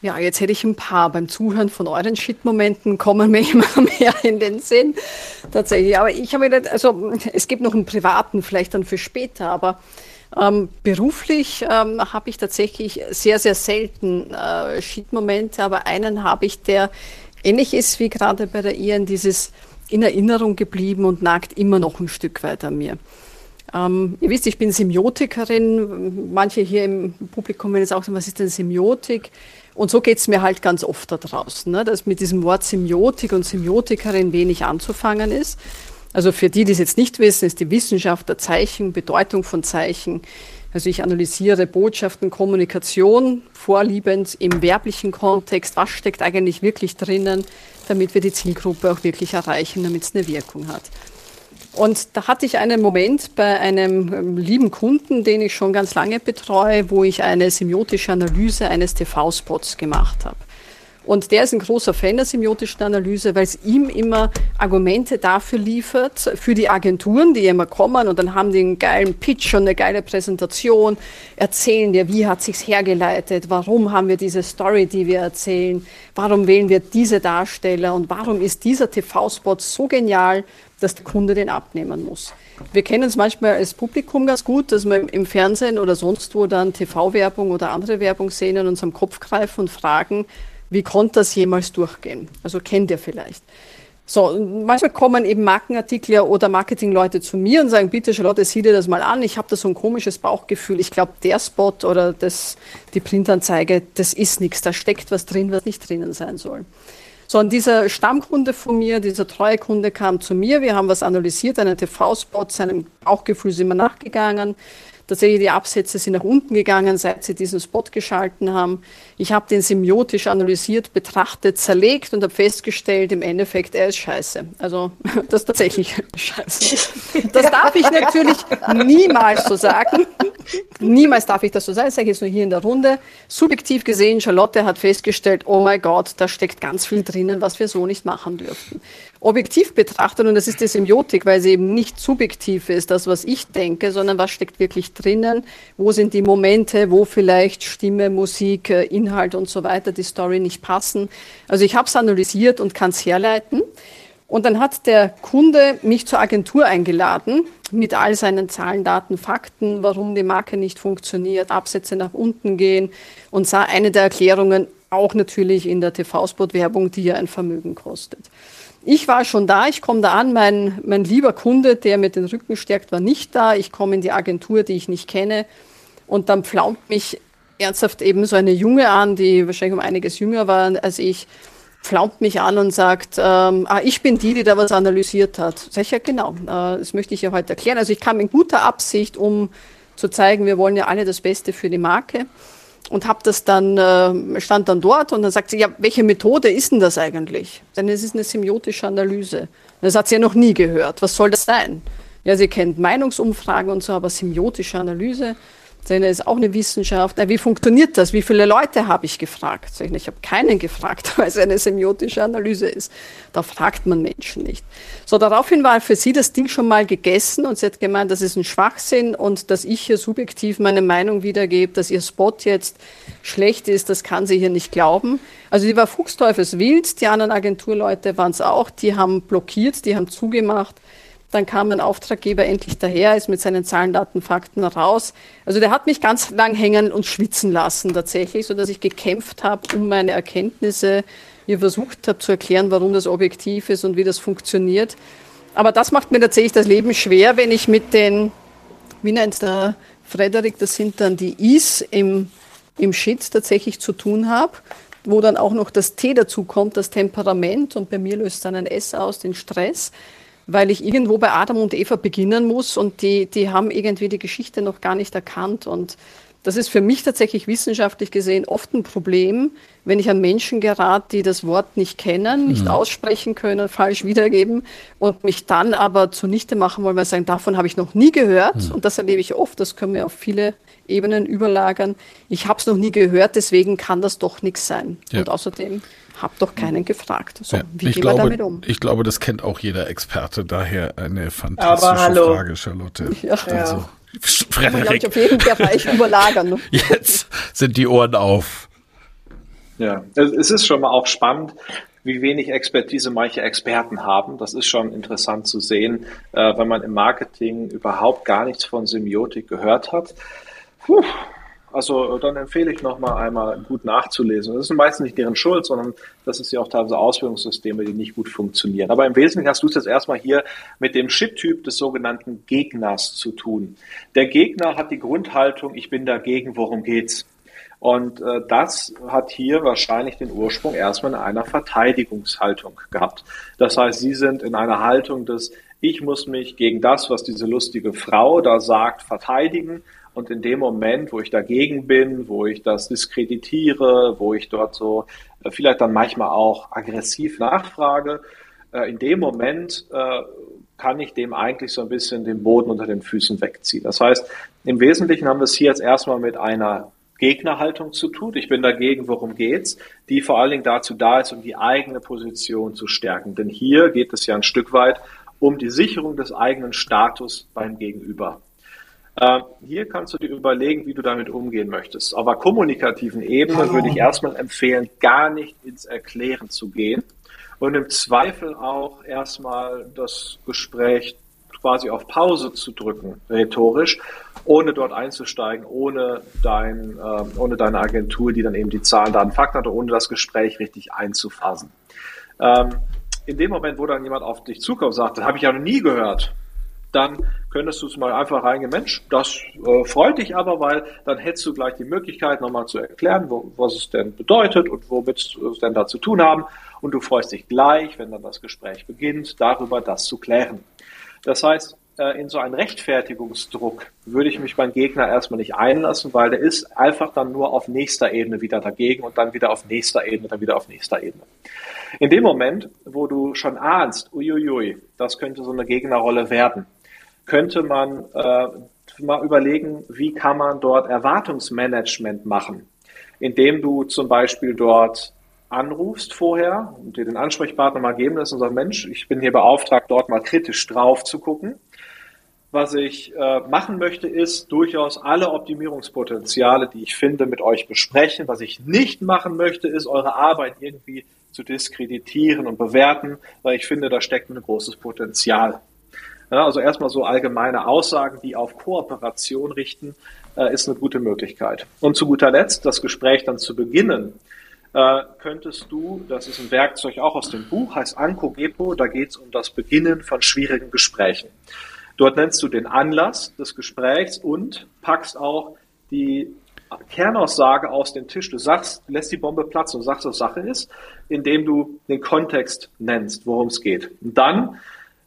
Ja, jetzt hätte ich ein paar. Beim Zuhören von euren Shit-Momenten kommen mir immer mehr in den Sinn. Tatsächlich. Aber ich habe nicht, also es gibt noch einen privaten, vielleicht dann für später, aber ähm, beruflich ähm, habe ich tatsächlich sehr, sehr selten äh, Shit-Momente, aber einen habe ich, der ähnlich ist wie gerade bei der Ian, dieses in Erinnerung geblieben und nagt immer noch ein Stück weit an mir. Ähm, ihr wisst, ich bin Semiotikerin. Manche hier im Publikum werden jetzt auch sagen, was ist denn Semiotik? Und so geht es mir halt ganz oft da draußen, ne, dass mit diesem Wort Semiotik und Semiotikerin wenig anzufangen ist. Also für die, die es jetzt nicht wissen, ist die Wissenschaft der Zeichen, Bedeutung von Zeichen, also ich analysiere Botschaften, Kommunikation vorliebend im werblichen Kontext. Was steckt eigentlich wirklich drinnen, damit wir die Zielgruppe auch wirklich erreichen, damit es eine Wirkung hat. Und da hatte ich einen Moment bei einem ähm, lieben Kunden, den ich schon ganz lange betreue, wo ich eine semiotische Analyse eines TV-Spots gemacht habe. Und der ist ein großer Fan der semiotischen Analyse, weil es ihm immer Argumente dafür liefert, für die Agenturen, die immer kommen und dann haben die einen geilen Pitch und eine geile Präsentation, erzählen dir, wie hat sich's hergeleitet, warum haben wir diese Story, die wir erzählen, warum wählen wir diese Darsteller und warum ist dieser TV-Spot so genial, dass der Kunde den abnehmen muss. Wir kennen es manchmal als Publikum ganz gut, dass wir im Fernsehen oder sonst wo dann TV-Werbung oder andere Werbung sehen und uns am Kopf greifen und fragen, wie konnte das jemals durchgehen? Also kennt ihr vielleicht. So, manchmal kommen eben Markenartikler oder Marketingleute zu mir und sagen, bitte Charlotte, sieh dir das mal an, ich habe da so ein komisches Bauchgefühl, ich glaube, der Spot oder das, die Printanzeige, das ist nichts, da steckt was drin, was nicht drinnen sein soll. So, und dieser Stammkunde von mir, dieser treue Kunde kam zu mir, wir haben was analysiert, einen TV-Spot, seinem Bauchgefühl sind wir nachgegangen, Tatsächlich die Absätze sind nach unten gegangen, seit sie diesen Spot geschalten haben. Ich habe den semiotisch analysiert, betrachtet, zerlegt und habe festgestellt, im Endeffekt, er ist scheiße. Also das ist tatsächlich scheiße. Das darf ich natürlich niemals so sagen. Niemals darf ich das so sein, sage ich jetzt nur hier in der Runde. Subjektiv gesehen, Charlotte hat festgestellt, oh mein Gott, da steckt ganz viel drinnen, was wir so nicht machen dürften. Objektiv betrachtet, und das ist die Symbiotik, weil sie eben nicht subjektiv ist, das, was ich denke, sondern was steckt wirklich drinnen, wo sind die Momente, wo vielleicht Stimme, Musik, äh, Inhalt und so weiter, die Story nicht passen. Also ich habe es analysiert und kann es herleiten. Und dann hat der Kunde mich zur Agentur eingeladen mit all seinen Zahlen, Daten, Fakten, warum die Marke nicht funktioniert, Absätze nach unten gehen und sah eine der Erklärungen auch natürlich in der TV-Spot-Werbung, die ja ein Vermögen kostet. Ich war schon da, ich komme da an, mein, mein lieber Kunde, der mir den Rücken stärkt, war nicht da. Ich komme in die Agentur, die ich nicht kenne und dann pflaumt mich ernsthaft eben so eine Junge an, die wahrscheinlich um einiges jünger war als ich flaumt mich an und sagt, ähm, ah, ich bin die, die da was analysiert hat. Sag ich ja, genau, äh, das möchte ich ja heute erklären. Also ich kam in guter Absicht, um zu zeigen, wir wollen ja alle das Beste für die Marke und habe das dann äh, stand dann dort und dann sagt sie ja welche Methode ist denn das eigentlich? Denn es ist eine semiotische Analyse. Das hat sie ja noch nie gehört. Was soll das sein? Ja sie kennt Meinungsumfragen und so aber semiotische Analyse Seine ist auch eine Wissenschaft. Wie funktioniert das? Wie viele Leute habe ich gefragt? Ich habe keinen gefragt, weil es eine semiotische Analyse ist. Da fragt man Menschen nicht. So, daraufhin war für sie das Ding schon mal gegessen und sie hat gemeint, das ist ein Schwachsinn und dass ich hier subjektiv meine Meinung wiedergebe, dass ihr Spot jetzt schlecht ist, das kann sie hier nicht glauben. Also die war fuchsteufelswild, die anderen Agenturleute waren es auch, die haben blockiert, die haben zugemacht. Dann kam ein Auftraggeber endlich daher, ist mit seinen Zahlen, Daten, Fakten raus. Also der hat mich ganz lang hängen und schwitzen lassen tatsächlich, so dass ich gekämpft habe um meine Erkenntnisse, mir versucht habe zu erklären, warum das objektiv ist und wie das funktioniert. Aber das macht mir tatsächlich das Leben schwer, wenn ich mit den, wie nennt der Frederik, das sind dann die Is im, im Shit tatsächlich zu tun habe, wo dann auch noch das T dazu kommt, das Temperament und bei mir löst dann ein S aus, den Stress weil ich irgendwo bei Adam und Eva beginnen muss und die, die haben irgendwie die Geschichte noch gar nicht erkannt. Und das ist für mich tatsächlich wissenschaftlich gesehen oft ein Problem, wenn ich an Menschen gerate, die das Wort nicht kennen, nicht mhm. aussprechen können, falsch wiedergeben und mich dann aber zunichte machen wollen, weil sie sagen, davon habe ich noch nie gehört. Mhm. Und das erlebe ich oft, das können wir auf viele Ebenen überlagern. Ich habe es noch nie gehört, deswegen kann das doch nichts sein. Ja. Und außerdem habe doch keinen gefragt. So, ja, wie gehen wir damit um? Ich glaube, das kennt auch jeder Experte. Daher eine fantastische Frage, Charlotte. Ja. Also, ja. Frederik. auf jeden Bereich überlagern. Jetzt sind die Ohren auf. Ja, es ist schon mal auch spannend, wie wenig Expertise manche Experten haben. Das ist schon interessant zu sehen, äh, wenn man im Marketing überhaupt gar nichts von Semiotik gehört hat. Puh, also dann empfehle ich nochmal einmal gut nachzulesen. Das ist meistens nicht deren Schuld, sondern das ist ja auch teilweise Ausbildungssysteme, die nicht gut funktionieren. Aber im Wesentlichen hast du es jetzt erstmal hier mit dem Shit-Typ des sogenannten Gegners zu tun. Der Gegner hat die Grundhaltung, ich bin dagegen, worum geht's? Und äh, das hat hier wahrscheinlich den Ursprung erstmal in einer Verteidigungshaltung gehabt. Das heißt, sie sind in einer Haltung des, ich muss mich gegen das, was diese lustige Frau da sagt, verteidigen und in dem Moment, wo ich dagegen bin, wo ich das diskreditiere, wo ich dort so äh, vielleicht dann manchmal auch aggressiv nachfrage, äh, in dem Moment äh, kann ich dem eigentlich so ein bisschen den Boden unter den Füßen wegziehen. Das heißt, im Wesentlichen haben wir es hier jetzt erstmal mit einer Gegnerhaltung zu tun. Ich bin dagegen, worum geht's? Die vor allen Dingen dazu da ist, um die eigene Position zu stärken. Denn hier geht es ja ein Stück weit um die Sicherung des eigenen Status beim Gegenüber. Äh, hier kannst du dir überlegen, wie du damit umgehen möchtest. Auf der kommunikativen Ebene würde ich erstmal empfehlen, gar nicht ins Erklären zu gehen und im Zweifel auch erstmal das Gespräch quasi auf Pause zu drücken, rhetorisch, ohne dort einzusteigen, ohne, dein, äh, ohne deine Agentur, die dann eben die Zahlen, Daten, Fakten hat, ohne das Gespräch richtig einzufassen. Ähm, in dem Moment, wo dann jemand auf dich zukommt und sagt, das habe ich ja noch nie gehört, dann könntest du es mal einfach reingehen, Mensch, das äh, freut dich aber, weil dann hättest du gleich die Möglichkeit, nochmal zu erklären, wo, was es denn bedeutet und womit es denn da zu tun haben. Und du freust dich gleich, wenn dann das Gespräch beginnt, darüber das zu klären. Das heißt, äh, in so einen Rechtfertigungsdruck würde ich mich beim Gegner erstmal nicht einlassen, weil der ist einfach dann nur auf nächster Ebene wieder dagegen und dann wieder auf nächster Ebene, dann wieder auf nächster Ebene. In dem Moment, wo du schon ahnst, uiuiui, das könnte so eine Gegnerrolle werden, könnte man äh, mal überlegen, wie kann man dort Erwartungsmanagement machen, indem du zum Beispiel dort anrufst vorher und dir den Ansprechpartner mal geben lässt und sagst, Mensch, ich bin hier beauftragt, dort mal kritisch drauf zu gucken. Was ich äh, machen möchte, ist durchaus alle Optimierungspotenziale, die ich finde, mit euch besprechen. Was ich nicht machen möchte, ist eure Arbeit irgendwie zu diskreditieren und bewerten, weil ich finde, da steckt ein großes Potenzial. Ja, also erstmal so allgemeine Aussagen, die auf Kooperation richten, äh, ist eine gute Möglichkeit. Und zu guter Letzt, das Gespräch dann zu beginnen, äh, könntest du, das ist ein Werkzeug auch aus dem Buch, heißt Anko Gepo, da geht es um das Beginnen von schwierigen Gesprächen. Dort nennst du den Anlass des Gesprächs und packst auch die Kernaussage aus dem Tisch. Du sagst, lässt die Bombe platzen und sagst, was Sache ist, indem du den Kontext nennst, worum es geht. Und dann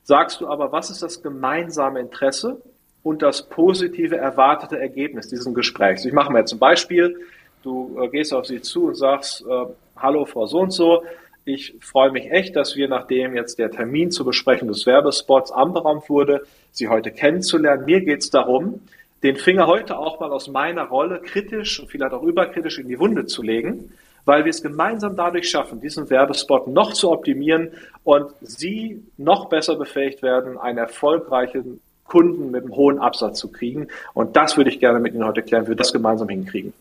sagst du aber, was ist das gemeinsame Interesse und das positive erwartete Ergebnis dieses Gesprächs. Ich mache mal jetzt ein Beispiel. Du äh, gehst auf sie zu und sagst, äh, hallo Frau so und so, ich freue mich echt, dass wir, nachdem jetzt der Termin zur Besprechung des Werbespots anberaumt wurde, Sie heute kennenzulernen. Mir geht es darum, den Finger heute auch mal aus meiner Rolle kritisch und vielleicht auch überkritisch in die Wunde zu legen, weil wir es gemeinsam dadurch schaffen, diesen Werbespot noch zu optimieren und Sie noch besser befähigt werden, einen erfolgreichen Kunden mit einem hohen Absatz zu kriegen. Und das würde ich gerne mit Ihnen heute klären, wie wir das gemeinsam hinkriegen.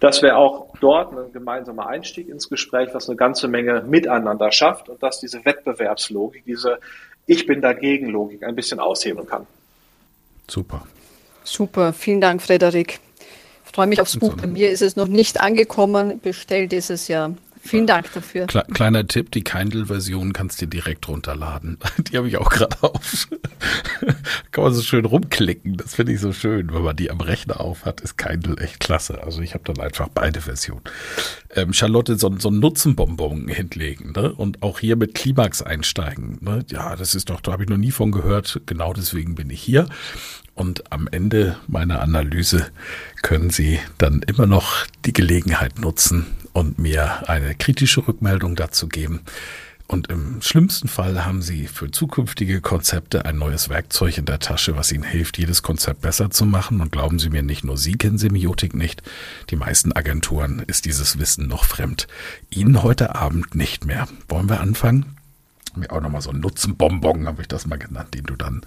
Das wäre auch dort ein gemeinsamer Einstieg ins Gespräch, was eine ganze Menge miteinander schafft und dass diese Wettbewerbslogik, diese Ich bin dagegen Logik ein bisschen aushebeln kann. Super. Super, vielen Dank, Frederik. Ich freue mich aufs Buch. Bei mir ist es noch nicht angekommen, bestellt ist es ja. Vielen Dank dafür. Kleiner Tipp, die Kindle-Version kannst du direkt runterladen. Die habe ich auch gerade auf. Kann man so schön rumklicken. Das finde ich so schön. Wenn man die am Rechner auf hat, ist Kindle echt klasse. Also ich habe dann einfach beide Versionen. Ähm, Charlotte, so, so ein Nutzenbonbon hinlegen ne? und auch hier mit Klimax einsteigen. Ne? Ja, das ist doch, da habe ich noch nie von gehört. Genau deswegen bin ich hier. Und am Ende meiner Analyse können Sie dann immer noch die Gelegenheit nutzen und mir eine kritische Rückmeldung dazu geben. Und im schlimmsten Fall haben Sie für zukünftige Konzepte ein neues Werkzeug in der Tasche, was Ihnen hilft, jedes Konzept besser zu machen. Und glauben Sie mir, nicht nur Sie kennen Semiotik nicht. Die meisten Agenturen ist dieses Wissen noch fremd. Ihnen heute Abend nicht mehr. Wollen wir anfangen? Mir auch nochmal so einen Nutzenbonbon, habe ich das mal genannt, den du dann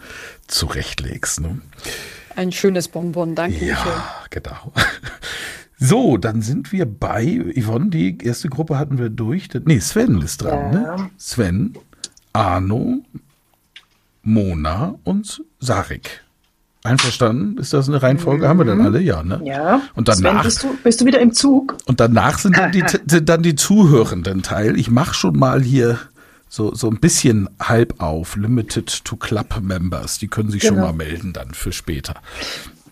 zurechtlegst. Ne? Ein schönes Bonbon, danke. Ja, Michael. genau. So, dann sind wir bei Yvonne, die erste Gruppe hatten wir durch. Nee, Sven ist dran, ne? ja. ne? Sven, Arno, Mona und Sarik. Einverstanden? Ist das eine Reihenfolge? Mhm. Haben wir dann alle? Ja, ne? Ja. Und danach. Sven, bist, du, bist du wieder im Zug? Und danach sind dann die, sind dann die Zuhörenden Teil. Ich mache schon mal hier so, so ein bisschen halb auf, limited to Club Members. Die können sich genau. schon mal melden dann für später.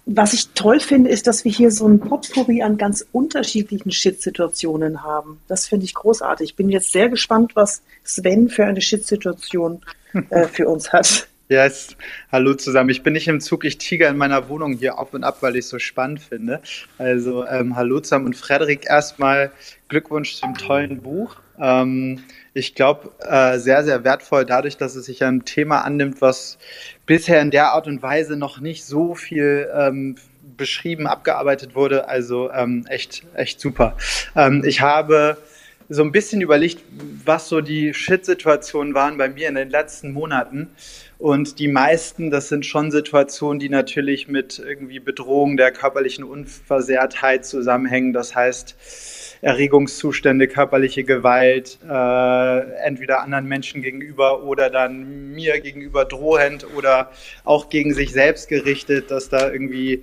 Was ich toll finde, ist, dass wir hier so ein Potpourri an ganz unterschiedlichen Shit-Situationen haben. Das finde ich großartig. Ich bin jetzt sehr gespannt, was Sven für eine Shit-Situation äh, für uns hat. Yes. hallo zusammen. Ich bin nicht im Zug, ich tiger in meiner Wohnung hier auf und ab, weil ich es so spannend finde. Also ähm, hallo zusammen und Frederik, erstmal Glückwunsch zum tollen Buch. Ähm, ich glaube, äh, sehr, sehr wertvoll dadurch, dass es sich ein Thema annimmt, was bisher in der Art und Weise noch nicht so viel ähm, beschrieben, abgearbeitet wurde. Also ähm, echt, echt super. Ähm, ich habe so ein bisschen überlegt, was so die Shit-Situationen waren bei mir in den letzten Monaten. Und die meisten, das sind schon Situationen, die natürlich mit irgendwie Bedrohung der körperlichen Unversehrtheit zusammenhängen. Das heißt, Erregungszustände, körperliche Gewalt, äh, entweder anderen Menschen gegenüber oder dann mir gegenüber drohend oder auch gegen sich selbst gerichtet, dass da irgendwie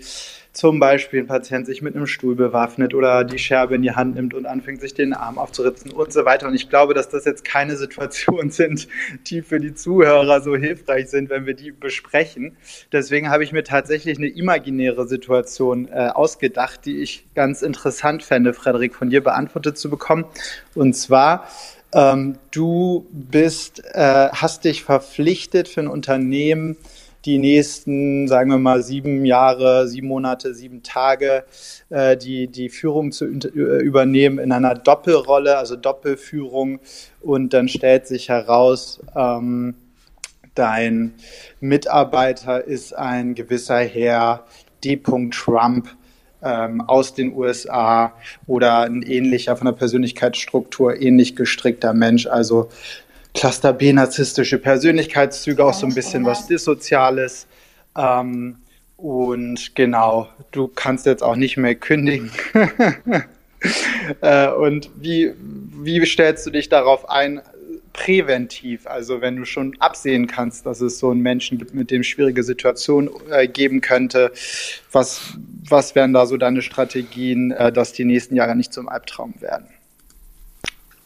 zum Beispiel ein Patient sich mit einem Stuhl bewaffnet oder die Scherbe in die Hand nimmt und anfängt, sich den Arm aufzuritzen und so weiter. Und ich glaube, dass das jetzt keine Situationen sind, die für die Zuhörer so hilfreich sind, wenn wir die besprechen. Deswegen habe ich mir tatsächlich eine imaginäre Situation äh, ausgedacht, die ich ganz interessant fände, Frederik, von dir beantwortet zu bekommen. Und zwar, ähm, du bist, äh, hast dich verpflichtet für ein Unternehmen, die nächsten, sagen wir mal, sieben Jahre, sieben Monate, sieben Tage äh, die, die Führung zu übernehmen in einer Doppelrolle, also Doppelführung. Und dann stellt sich heraus, ähm, dein Mitarbeiter ist ein gewisser Herr D. Trump ähm, aus den USA oder ein ähnlicher von der Persönlichkeitsstruktur ähnlich gestrickter Mensch, also Cluster B narzisstische Persönlichkeitszüge, auch so ein bisschen was Dissoziales. Ähm, und genau, du kannst jetzt auch nicht mehr kündigen. äh, und wie, wie stellst du dich darauf ein, präventiv, also wenn du schon absehen kannst, dass es so einen Menschen gibt, mit dem schwierige Situationen äh, geben könnte, was, was wären da so deine Strategien, äh, dass die nächsten Jahre nicht zum Albtraum werden?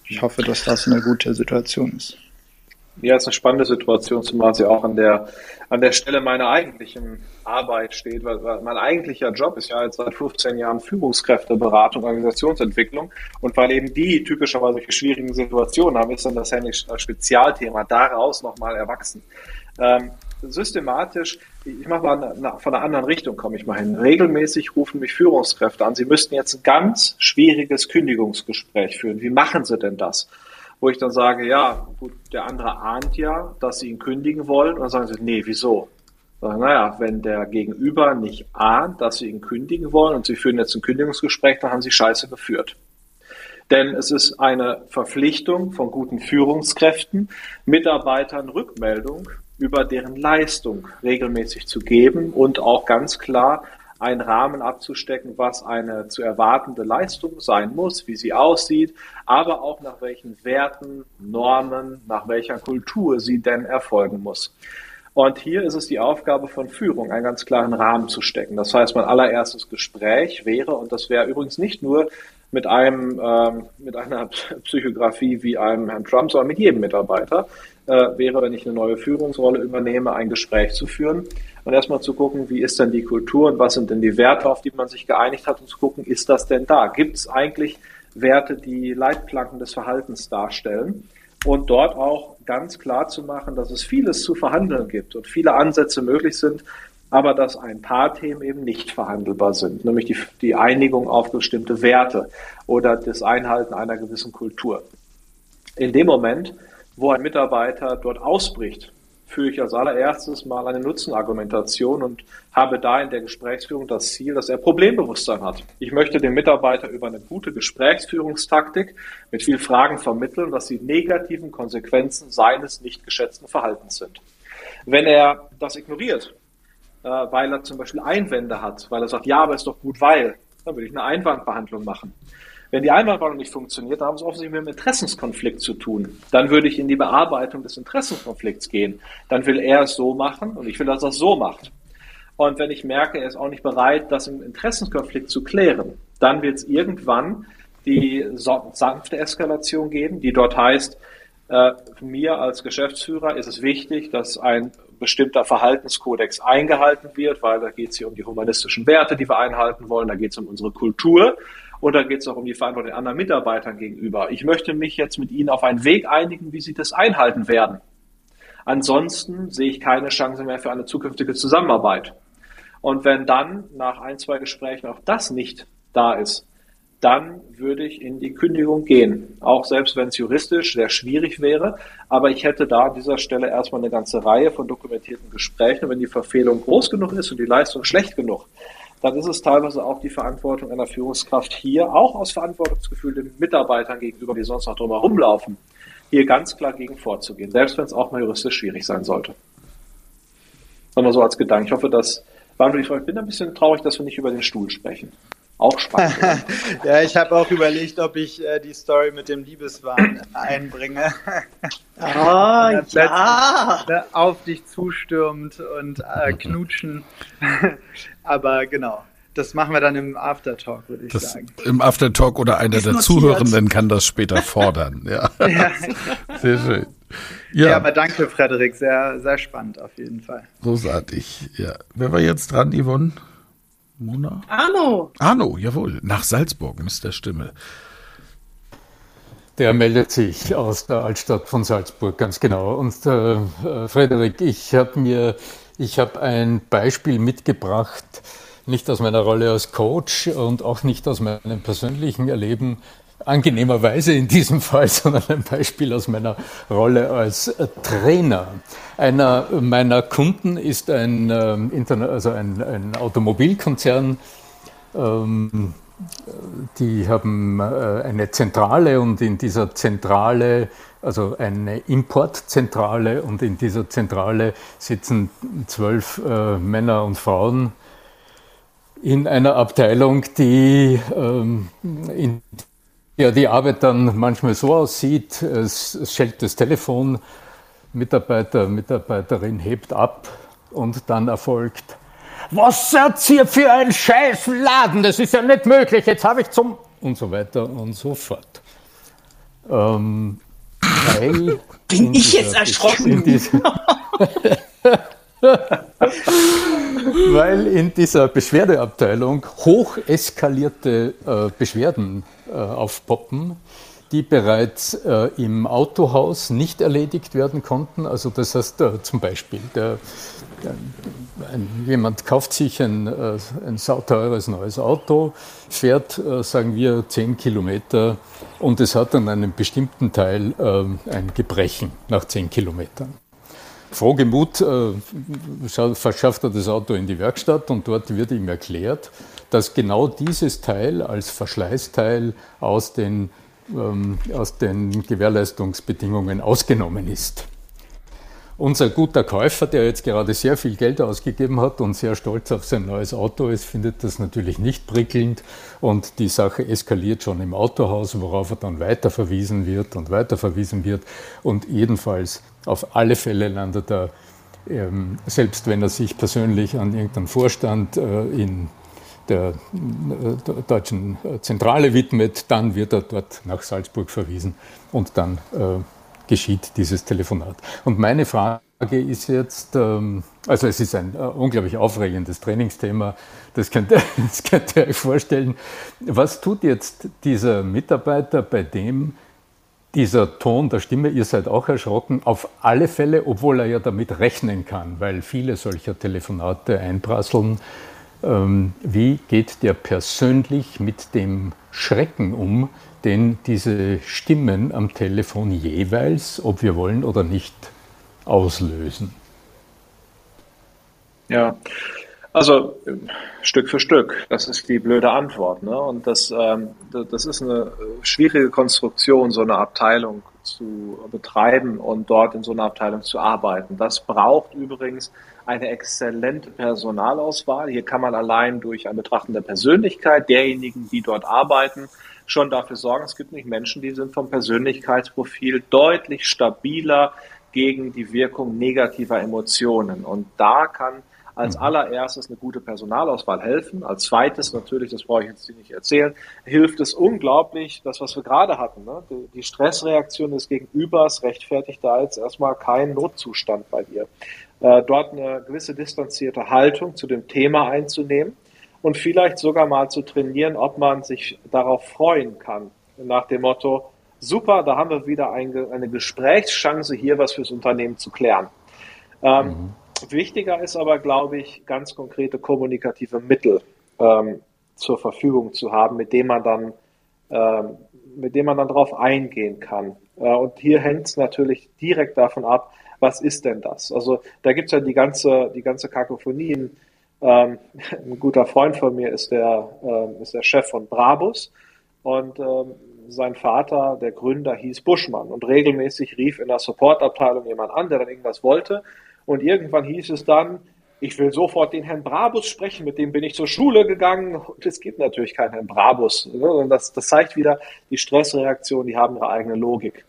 Ich hoffe, dass das eine gute Situation ist. Ja, es ist eine spannende Situation, zumal sie auch an der, an der Stelle meiner eigentlichen Arbeit steht, weil, weil mein eigentlicher Job ist ja jetzt seit 15 Jahren Führungskräfteberatung, Organisationsentwicklung und weil eben die typischerweise solche schwierigen Situationen haben, ist dann das ja nicht als Spezialthema daraus nochmal erwachsen. Ähm, systematisch, ich mache mal eine, von einer anderen Richtung, komme ich mal hin. Regelmäßig rufen mich Führungskräfte an, sie müssten jetzt ein ganz schwieriges Kündigungsgespräch führen. Wie machen sie denn das? wo ich dann sage, ja, gut, der andere ahnt ja, dass sie ihn kündigen wollen. Und dann sagen sie, nee, wieso? Sagen, naja, wenn der Gegenüber nicht ahnt, dass sie ihn kündigen wollen und sie führen jetzt ein Kündigungsgespräch, dann haben sie Scheiße geführt. Denn es ist eine Verpflichtung von guten Führungskräften, Mitarbeitern Rückmeldung über deren Leistung regelmäßig zu geben und auch ganz klar einen Rahmen abzustecken, was eine zu erwartende Leistung sein muss, wie sie aussieht, aber auch nach welchen Werten, Normen, nach welcher Kultur sie denn erfolgen muss. Und hier ist es die Aufgabe von Führung, einen ganz klaren Rahmen zu stecken. Das heißt, mein allererstes Gespräch wäre, und das wäre übrigens nicht nur mit einem, ähm, mit einer Psychografie wie einem Herrn Trump, sondern mit jedem Mitarbeiter, äh, wäre, wenn ich eine neue Führungsrolle übernehme, ein Gespräch zu führen und erstmal zu gucken, wie ist denn die Kultur und was sind denn die Werte, auf die man sich geeinigt hat und zu gucken, ist das denn da? Gibt es eigentlich Werte, die Leitplanken des Verhaltens darstellen? Und dort auch ganz klar zu machen, dass es vieles zu verhandeln gibt und viele Ansätze möglich sind, aber dass ein paar Themen eben nicht verhandelbar sind, nämlich die, die Einigung auf bestimmte Werte oder das Einhalten einer gewissen Kultur. In dem Moment, wo ein Mitarbeiter dort ausbricht, führe ich als allererstes mal eine Nutzenargumentation und habe da in der Gesprächsführung das Ziel, dass er Problembewusstsein hat. Ich möchte dem Mitarbeiter über eine gute Gesprächsführungstaktik mit viel Fragen vermitteln, was die negativen Konsequenzen seines nicht geschätzten Verhaltens sind. Wenn er das ignoriert, äh, weil er zum Beispiel Einwände hat, weil er sagt, ja, aber ist doch gut, weil, dann würde ich eine Einwandbehandlung machen. Wenn die Einwandbehandlung nicht funktioniert, dann haben es offensichtlich mit einem Interessenskonflikt zu tun. Dann würde ich in die Bearbeitung des Interessenskonflikts gehen. Dann will er es so machen und ich will, dass er es so macht. Und wenn ich merke, er ist auch nicht bereit, das im Interessenskonflikt zu klären, dann wird es irgendwann die sanfte Eskalation geben, die dort heißt, äh, mir als Geschäftsführer ist es wichtig, dass ein bestimmter Verhaltenskodex eingehalten wird, weil da geht es hier um die humanistischen Werte, die wir einhalten wollen, da geht es um unsere Kultur und da geht es auch um die Verantwortung den anderen Mitarbeitern gegenüber. Ich möchte mich jetzt mit Ihnen auf einen Weg einigen, wie Sie das einhalten werden. Ansonsten sehe ich keine Chance mehr für eine zukünftige Zusammenarbeit. Und wenn dann nach ein, zwei Gesprächen auch das nicht da ist, dann würde ich in die Kündigung gehen. Auch selbst wenn es juristisch sehr schwierig wäre. Aber ich hätte da an dieser Stelle erstmal eine ganze Reihe von dokumentierten Gesprächen. wenn die Verfehlung groß genug ist und die Leistung schlecht genug, dann ist es teilweise auch die Verantwortung einer Führungskraft hier, auch aus Verantwortungsgefühl den Mitarbeitern gegenüber, die sonst noch drüber rumlaufen, hier ganz klar gegen vorzugehen, selbst wenn es auch mal juristisch schwierig sein sollte. Nochmal so als Gedanke. Ich hoffe, dass ich bin ein bisschen traurig, dass wir nicht über den Stuhl sprechen. Auch spannend. ja, ich habe auch überlegt, ob ich äh, die Story mit dem Liebeswahn einbringe. Ah, oh, ja. Ne, auf dich zustürmt und äh, knutschen. Aber genau, das machen wir dann im Aftertalk, würde ich das, sagen. Im Aftertalk oder einer der Zuhörenden kann das später fordern. Ja. ja. Sehr schön. Ja. ja, aber danke, Frederik. Sehr, sehr spannend auf jeden Fall. Großartig. Ja. Wer war jetzt dran, Yvonne? Mona? Arno. Arno, jawohl. Nach Salzburg, Mr. Stimme. Der meldet sich aus der Altstadt von Salzburg, ganz genau. Und äh, äh Frederik, ich habe mir, ich habe ein Beispiel mitgebracht, nicht aus meiner Rolle als Coach und auch nicht aus meinem persönlichen Erleben, angenehmerweise in diesem Fall, sondern ein Beispiel aus meiner Rolle als Trainer. Einer meiner Kunden ist ein, ähm, also ein, ein Automobilkonzern. Ähm, die haben äh, eine Zentrale und in dieser Zentrale, also eine Importzentrale und in dieser Zentrale sitzen zwölf äh, Männer und Frauen in einer Abteilung, die ähm, in ja, die Arbeit dann manchmal so aussieht, es, schellt das Telefon, Mitarbeiter, Mitarbeiterin hebt ab und dann erfolgt, was seid ihr für ein scheiß Laden, das ist ja nicht möglich, jetzt habe ich zum... und so weiter und so fort. Ähm, weil Bin ich jetzt erschrocken? weil in dieser Beschwerdeabteilung hoch eskalierte äh, Beschwerden äh, aufpoppen, die bereits äh, im Autohaus nicht erledigt werden konnten. Also das heißt äh, zum Beispiel, der, jemand kauft sich ein, äh, ein sauteures neues Auto, fährt, äh, sagen wir, 10 Kilometer und es hat an einem bestimmten Teil äh, ein Gebrechen nach 10 Kilometern. Frohgemut verschafft er das Auto in die Werkstatt und dort wird ihm erklärt, dass genau dieses Teil als Verschleißteil aus den, ähm, aus den Gewährleistungsbedingungen ausgenommen ist. Unser guter Käufer, der jetzt gerade sehr viel Geld ausgegeben hat und sehr stolz auf sein neues Auto ist, findet das natürlich nicht prickelnd. Und die Sache eskaliert schon im Autohaus, worauf er dann weiterverwiesen wird und weiterverwiesen wird. Und jedenfalls auf alle Fälle landet er, ähm, selbst wenn er sich persönlich an irgendeinen Vorstand äh, in der, äh, deutschen Zentrale widmet, dann wird er dort nach Salzburg verwiesen und dann äh, geschieht dieses Telefonat. Und meine Frage ist jetzt, ähm, also es ist ein äh, unglaublich aufregendes Trainingsthema, das könnt, ihr, das könnt ihr euch vorstellen. Was tut jetzt dieser Mitarbeiter, bei dem dieser Ton der Stimme, ihr seid auch erschrocken, auf alle Fälle, obwohl er ja damit rechnen kann, weil viele solcher Telefonate einprasseln, ähm, wie geht der persönlich mit dem Schrecken um, den diese Stimmen am Telefon jeweils, ob wir wollen oder nicht, auslösen? Ja, also Stück für Stück, das ist die blöde Antwort. Ne? Und das, ähm, das ist eine schwierige Konstruktion, so eine Abteilung zu betreiben und dort in so einer Abteilung zu arbeiten. Das braucht übrigens eine exzellente Personalauswahl. Hier kann man allein durch ein Betrachten der Persönlichkeit derjenigen, die dort arbeiten, schon dafür sorgen, es gibt nicht Menschen, die sind vom Persönlichkeitsprofil deutlich stabiler gegen die Wirkung negativer Emotionen. Und da kann als mhm. allererstes eine gute Personalauswahl helfen. Als zweites natürlich, das brauche ich jetzt nicht erzählen, hilft es unglaublich, das, was wir gerade hatten. Ne? Die Stressreaktion des Gegenübers rechtfertigt da jetzt erstmal keinen Notzustand bei dir. Äh, dort eine gewisse distanzierte Haltung zu dem Thema einzunehmen und vielleicht sogar mal zu trainieren, ob man sich darauf freuen kann. Nach dem Motto, super, da haben wir wieder eine, eine Gesprächschance hier, was fürs Unternehmen zu klären. Ähm, mhm. Wichtiger ist aber, glaube ich, ganz konkrete kommunikative Mittel ähm, zur Verfügung zu haben, mit denen man dann, ähm, mit dem man dann darauf eingehen kann. Äh, und hier hängt es natürlich direkt davon ab, was ist denn das? Also da gibt es ja die ganze, die ganze Kakophonie. Ähm, ein guter Freund von mir ist der, ähm, ist der Chef von Brabus und ähm, sein Vater, der Gründer, hieß Buschmann und regelmäßig rief in der Supportabteilung jemand an, der dann irgendwas wollte und irgendwann hieß es dann, ich will sofort den Herrn Brabus sprechen, mit dem bin ich zur Schule gegangen. Und es gibt natürlich keinen Herrn Brabus. Ne? Und das, das zeigt wieder, die Stressreaktionen, die haben ihre eigene Logik.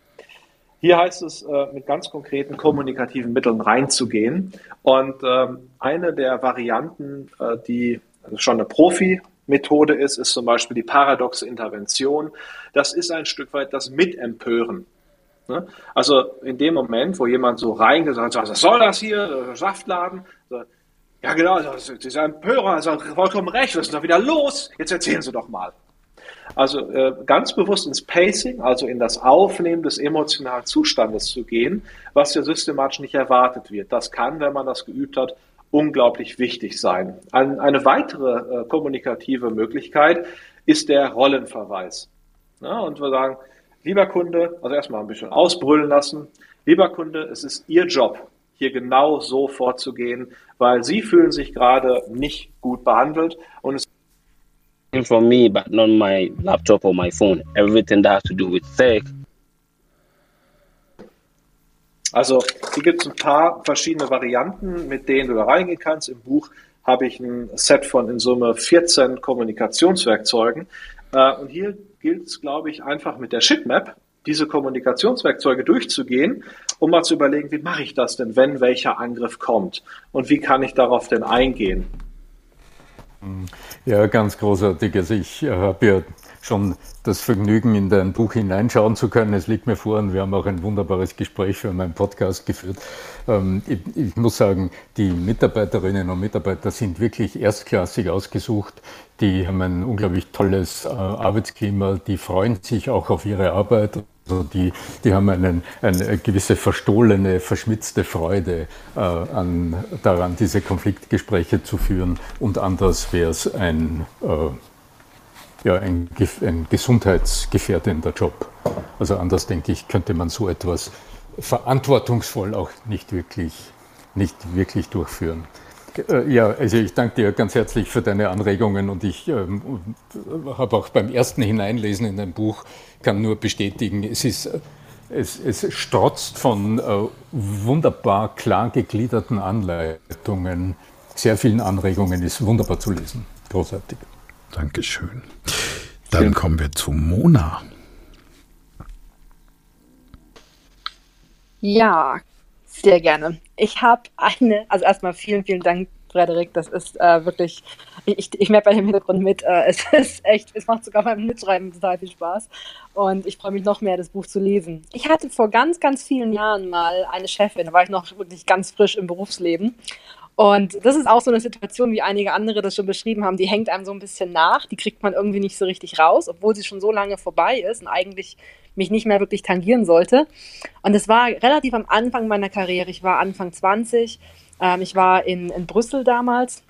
Hier heißt es, äh, mit ganz konkreten kommunikativen Mitteln reinzugehen. Und ähm, eine der Varianten, äh, die schon eine Profi-Methode ist, ist zum Beispiel die paradoxe Intervention. Das ist ein Stück weit das Mitempören. Ne? Also in dem Moment, wo jemand so reingeht und sagt, was soll das hier, Saftladen? ja genau, das ist ein Empörer, also vollkommen recht, was ist da wieder los? Jetzt erzählen Sie doch mal. Also äh, ganz bewusst ins Pacing, also in das Aufnehmen des emotionalen Zustandes zu gehen, was ja systematisch nicht erwartet wird. Das kann, wenn man das geübt hat, unglaublich wichtig sein. Ein, eine weitere äh, kommunikative Möglichkeit ist der Rollenverweis. Ja, und wir sagen, lieber Kunde, also erstmal ein bisschen ausbrüllen lassen, lieber Kunde, es ist Ihr Job, hier genau so vorzugehen, weil Sie fühlen sich gerade nicht gut behandelt und es from me, but not my laptop or my phone. Everything that has to do with tech. Also hier gibt es ein paar verschiedene Varianten, mit denen du da reingehen kannst. Im Buch habe ich ein Set von in Summe 14 Kommunikationswerkzeugen. Äh, und hier gilt es, glaube ich, einfach mit der Shitmap diese Kommunikationswerkzeuge durchzugehen, um mal zu überlegen, wie mache ich das denn, wenn welcher Angriff kommt und wie kann ich darauf denn eingehen. Ja, ganz großartig. Also ich äh, habe ja schon das Vergnügen, in dein Buch hineinschauen zu können. Es liegt mir vor und wir haben auch ein wunderbares Gespräch für meinen Podcast geführt. Ähm, ich, muss sagen, die Mitarbeiterinnen und Mitarbeiter sind wirklich erstklassig ausgesucht. Die haben ein unglaublich tolles äh, Arbeitsklima, die freuen sich auch auf ihre Arbeit. Also die, die haben einen, eine gewisse verstohlene, verschmitzte Freude äh, an, daran, diese Konfliktgespräche zu führen. Und anders wäre es ein, äh, ja, ein, ein gesundheitsgefährdender Job. Also anders, denke ich, könnte man so etwas verantwortungsvoll auch nicht wirklich, nicht wirklich durchführen. Äh, ja, also ich danke dir ganz herzlich für deine Anregungen und ich ähm, habe auch beim ersten Hineinlesen in dein Buch, kann nur bestätigen, es ist es, es strotzt von äh, wunderbar klar gegliederten Anleitungen, sehr vielen Anregungen, ist wunderbar zu lesen. Großartig. Dankeschön. Dann kommen wir zu Mona. Ja, sehr gerne. Ich habe eine, also erstmal vielen, vielen Dank, Frederik. Das ist äh, wirklich, ich, ich merke bei dem Hintergrund mit, äh, es ist echt, es macht sogar beim Mitschreiben total viel Spaß. Und ich freue mich noch mehr, das Buch zu lesen. Ich hatte vor ganz, ganz vielen Jahren mal eine Chefin, da war ich noch wirklich ganz frisch im Berufsleben. Und das ist auch so eine Situation, wie einige andere das schon beschrieben haben, die hängt einem so ein bisschen nach, die kriegt man irgendwie nicht so richtig raus, obwohl sie schon so lange vorbei ist und eigentlich mich nicht mehr wirklich tangieren sollte. Und es war relativ am Anfang meiner Karriere, ich war Anfang 20, ähm, ich war in, in Brüssel damals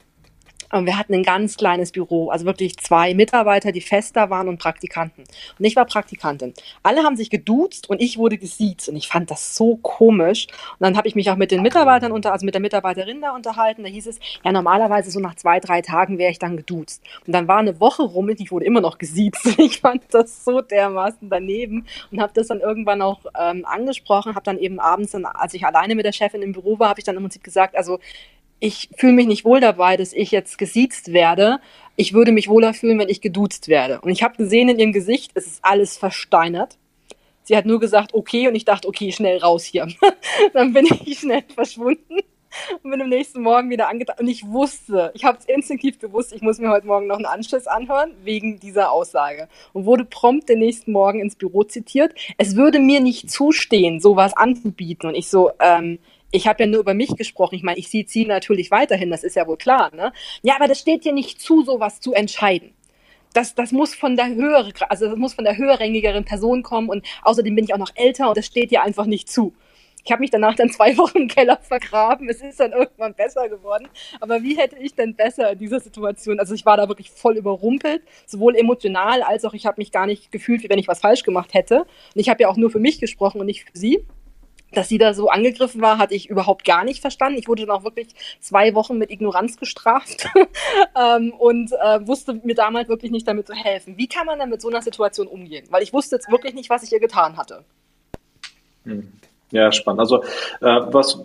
und wir hatten ein ganz kleines Büro, also wirklich zwei Mitarbeiter, die fest da waren und Praktikanten. Und ich war Praktikantin. Alle haben sich geduzt und ich wurde gesiezt und ich fand das so komisch. Und dann habe ich mich auch mit den Mitarbeitern unter, also mit der Mitarbeiterin da unterhalten. Da hieß es, ja normalerweise so nach zwei, drei Tagen wäre ich dann geduzt. Und dann war eine Woche rum und ich wurde immer noch gesiezt. Ich fand das so dermaßen daneben und habe das dann irgendwann auch ähm, angesprochen, habe dann eben abends, dann, als ich alleine mit der Chefin im Büro war, habe ich dann im Prinzip gesagt, also ich fühle mich nicht wohl dabei, dass ich jetzt gesiezt werde. Ich würde mich wohler fühlen, wenn ich geduzt werde. Und ich habe gesehen in ihrem Gesicht, es ist alles versteinert. Sie hat nur gesagt, okay, und ich dachte, okay, schnell raus hier. dann bin ich schnell verschwunden und bin am nächsten Morgen wieder angetan. Und ich wusste, ich habe es instinktiv gewusst, ich muss mir heute Morgen noch einen Anschluss anhören, wegen dieser Aussage. Und wurde prompt den nächsten Morgen ins Büro zitiert. Es würde mir nicht zustehen, sowas anzubieten. Und ich so, ähm, ich habe ja nur über mich gesprochen. Ich meine, ich sehe sie natürlich weiterhin, das ist ja wohl klar. Ne? Ja, aber das steht dir nicht zu, sowas zu entscheiden. Das, das muss von der höhere, also das muss von der höherrängigeren Person kommen und außerdem bin ich auch noch älter und das steht dir einfach nicht zu. Ich habe mich danach dann zwei Wochen im Keller vergraben. Es ist dann irgendwann besser geworden. Aber wie hätte ich denn besser in dieser Situation? Also ich war da wirklich voll überrumpelt, sowohl emotional als auch ich habe mich gar nicht gefühlt, wie wenn ich was falsch gemacht hätte. Und ich habe ja auch nur für mich gesprochen und nicht für sie dass sie da so angegriffen war, hatte ich überhaupt gar nicht verstanden. Ich wurde dann auch wirklich zwei Wochen mit Ignoranz gestraft ähm, und äh, wusste mir damals wirklich nicht damit zu helfen. Wie kann man denn mit so einer Situation umgehen? Weil ich wusste jetzt wirklich nicht, was ich ihr getan hatte. Hm. Ja, spannend. Also äh, was,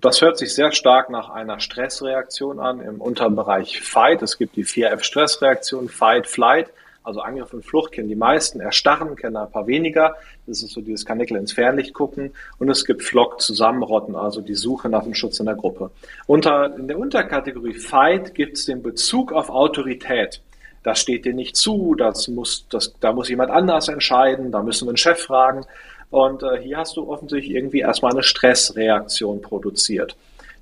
das hört sich sehr stark nach einer Stressreaktion an im Unterbereich Fight. Es gibt die 4F-Stressreaktion, Fight, Flight. Also Angriff und Flucht kennen die meisten, Erstarren kennen ein paar weniger. Das ist so dieses Kanickel ins Fernlicht gucken. Und es gibt Flock, Zusammenrotten, also die Suche nach dem Schutz in der Gruppe. Unter, in der Unterkategorie Fight gibt es den Bezug auf Autorität. Das steht dir nicht zu, das muss, das, da muss jemand anders entscheiden, da müssen wir einen Chef fragen. Und äh, hier hast du offensichtlich irgendwie erstmal eine Stressreaktion produziert.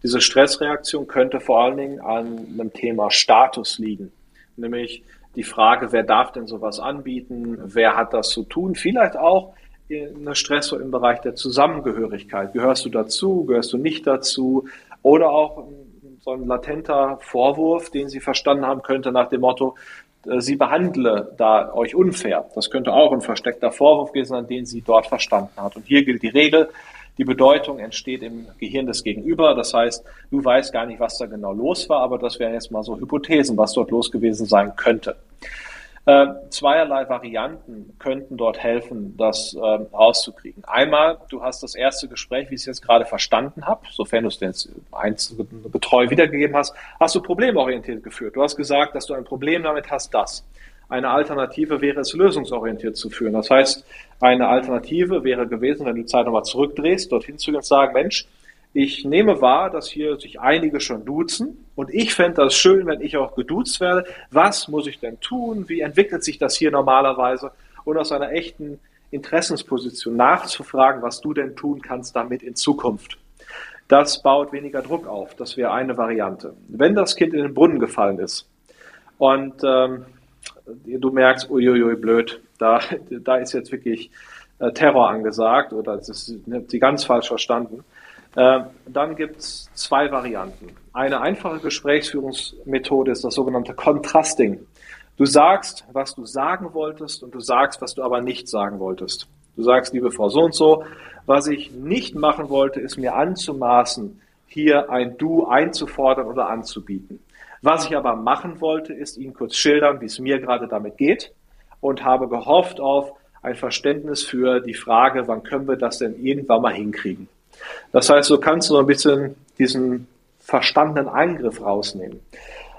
Diese Stressreaktion könnte vor allen Dingen an einem Thema Status liegen. Nämlich die Frage, wer darf denn sowas anbieten, wer hat das zu tun, vielleicht auch eine Stressor im Bereich der Zusammengehörigkeit. Gehörst du dazu, gehörst du nicht dazu? Oder auch so ein latenter Vorwurf, den sie verstanden haben könnte nach dem Motto, äh, sie behandle da euch unfair. Das könnte auch ein versteckter Vorwurf gewesen sein, den sie dort verstanden hat. Und hier gilt die Regel, die Bedeutung entsteht im Gehirn des Gegenüber. Das heißt, du weißt gar nicht, was da genau los war, aber das wären jetzt mal so Hypothesen, was dort los gewesen sein könnte. Äh, zweierlei Varianten könnten dort helfen, das äh, rauszukriegen. Einmal, du hast das erste Gespräch, wie ich es jetzt gerade verstanden habe, sofern du es jetzt eins getreu wiedergegeben hast, hast du problemorientiert geführt. Du hast gesagt, dass du ein Problem damit hast, das. Eine Alternative wäre es, lösungsorientiert zu führen. Das heißt, eine Alternative wäre gewesen, wenn du die Zeit nochmal zurückdrehst, dorthin zu gehen und sagen, Mensch, ich nehme wahr, dass hier sich einige schon duzen und ich fände das schön, wenn ich auch geduzt werde. Was muss ich denn tun? Wie entwickelt sich das hier normalerweise? Und aus einer echten Interessensposition nachzufragen, was du denn tun kannst damit in Zukunft. Das baut weniger Druck auf. Das wäre eine Variante. Wenn das Kind in den Brunnen gefallen ist und ähm, du merkst, uiuiui, blöd, da, da ist jetzt wirklich äh, Terror angesagt oder das ist sie ganz falsch verstanden, dann gibt es zwei Varianten. Eine einfache Gesprächsführungsmethode ist das sogenannte Contrasting. Du sagst, was du sagen wolltest und du sagst, was du aber nicht sagen wolltest. Du sagst, liebe Frau so und so, was ich nicht machen wollte, ist mir anzumaßen, hier ein Du einzufordern oder anzubieten. Was ich aber machen wollte, ist Ihnen kurz schildern, wie es mir gerade damit geht und habe gehofft auf ein Verständnis für die Frage, wann können wir das denn irgendwann mal hinkriegen. Das heißt, so kannst du so ein bisschen diesen verstandenen Eingriff rausnehmen.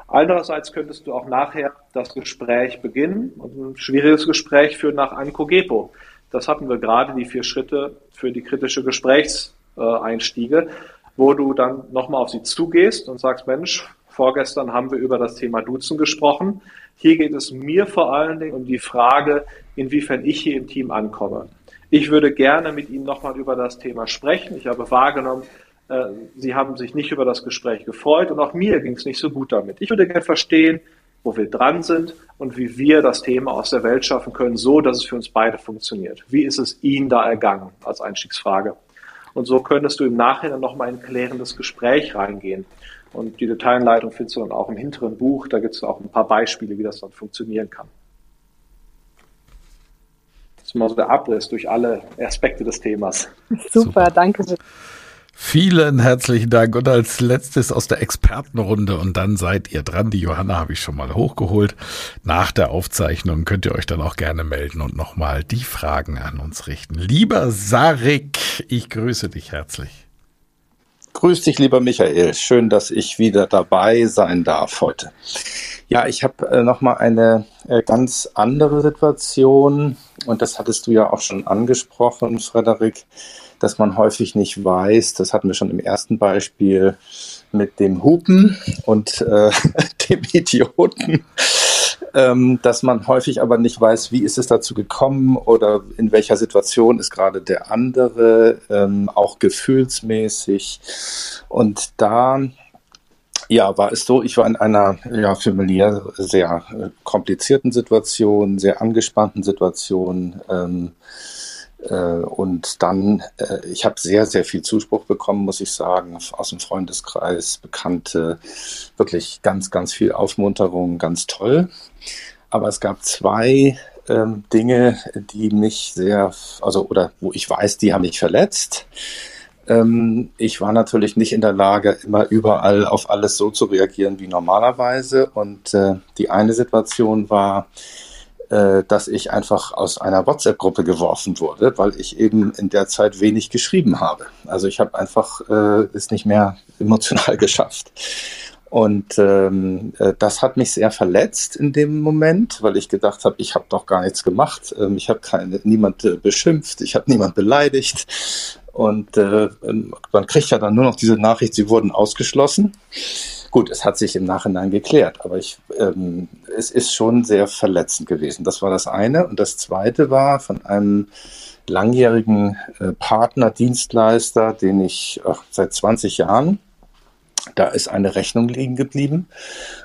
Andererseits könntest du auch nachher das Gespräch beginnen und ein schwieriges Gespräch führen nach einem Kogepo. Das hatten wir gerade, die vier Schritte für die kritische Gesprächseinstiege, wo du dann nochmal auf sie zugehst und sagst, Mensch, vorgestern haben wir über das Thema Duzen gesprochen. Hier geht es mir vor allen Dingen um die Frage, inwiefern ich hier im Team ankomme. Ich würde gerne mit Ihnen nochmal über das Thema sprechen. Ich habe wahrgenommen, äh, Sie haben sich nicht über das Gespräch gefreut und auch mir ging es nicht so gut damit. Ich würde gerne verstehen, wo wir dran sind und wie wir das Thema aus der Welt schaffen können, so dass es für uns beide funktioniert. Wie ist es Ihnen da ergangen als Einstiegsfrage? Und so könntest du im Nachhinein nochmal in ein klärendes Gespräch reingehen. Und die Detailanleitung findest du dann auch im hinteren Buch. Da gibt es auch ein paar Beispiele, wie das dann funktionieren kann. Das ist mal so der Abriss durch alle Aspekte des Themas. Super, Super. danke. Vielen herzlichen Dank. Und als letztes aus der Expertenrunde, und dann seid ihr dran. Die Johanna habe ich schon mal hochgeholt. Nach der Aufzeichnung könnt ihr euch dann auch gerne melden und nochmal die Fragen an uns richten. Lieber Sarik, ich grüße dich herzlich. Grüß dich, lieber Michael. Schön, dass ich wieder dabei sein darf heute. Ja, ich habe äh, noch mal eine äh, ganz andere Situation und das hattest du ja auch schon angesprochen, Frederik, dass man häufig nicht weiß. Das hatten wir schon im ersten Beispiel mit dem Hupen und äh, dem Idioten ähm, dass man häufig aber nicht weiß, wie ist es dazu gekommen oder in welcher Situation ist gerade der andere, ähm, auch gefühlsmäßig. Und da ja, war es so, ich war in einer ja, familiär sehr äh, komplizierten Situation, sehr angespannten Situation. Ähm, äh, und dann, äh, ich habe sehr, sehr viel Zuspruch bekommen, muss ich sagen, aus dem Freundeskreis, Bekannte, wirklich ganz, ganz viel Aufmunterung, ganz toll. Aber es gab zwei ähm, Dinge, die mich sehr, also oder wo ich weiß, die haben mich verletzt. Ähm, ich war natürlich nicht in der Lage, immer überall auf alles so zu reagieren wie normalerweise. Und äh, die eine Situation war, äh, dass ich einfach aus einer WhatsApp-Gruppe geworfen wurde, weil ich eben in der Zeit wenig geschrieben habe. Also ich habe einfach äh, es nicht mehr emotional geschafft. Und ähm, äh, das hat mich sehr verletzt in dem Moment, weil ich gedacht habe, ich habe doch gar nichts gemacht. Ähm, ich habe niemand äh, beschimpft, ich habe niemand beleidigt. Und äh, man kriegt ja dann nur noch diese Nachricht, sie wurden ausgeschlossen. Gut, es hat sich im Nachhinein geklärt, aber ich, ähm, es ist schon sehr verletzend gewesen. Das war das eine. Und das zweite war von einem langjährigen äh, Partner, Dienstleister, den ich ach, seit 20 Jahren da ist eine Rechnung liegen geblieben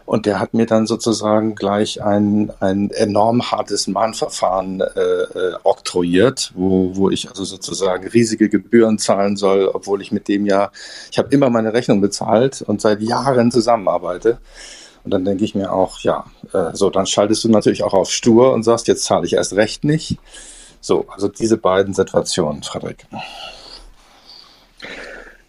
und der hat mir dann sozusagen gleich ein, ein enorm hartes Mahnverfahren äh, äh, oktroyiert, wo, wo ich also sozusagen riesige Gebühren zahlen soll, obwohl ich mit dem ja, ich habe immer meine Rechnung bezahlt und seit Jahren zusammenarbeite. Und dann denke ich mir auch, ja, äh, so, dann schaltest du natürlich auch auf Stur und sagst, jetzt zahle ich erst recht nicht. So, also diese beiden Situationen, Frederik.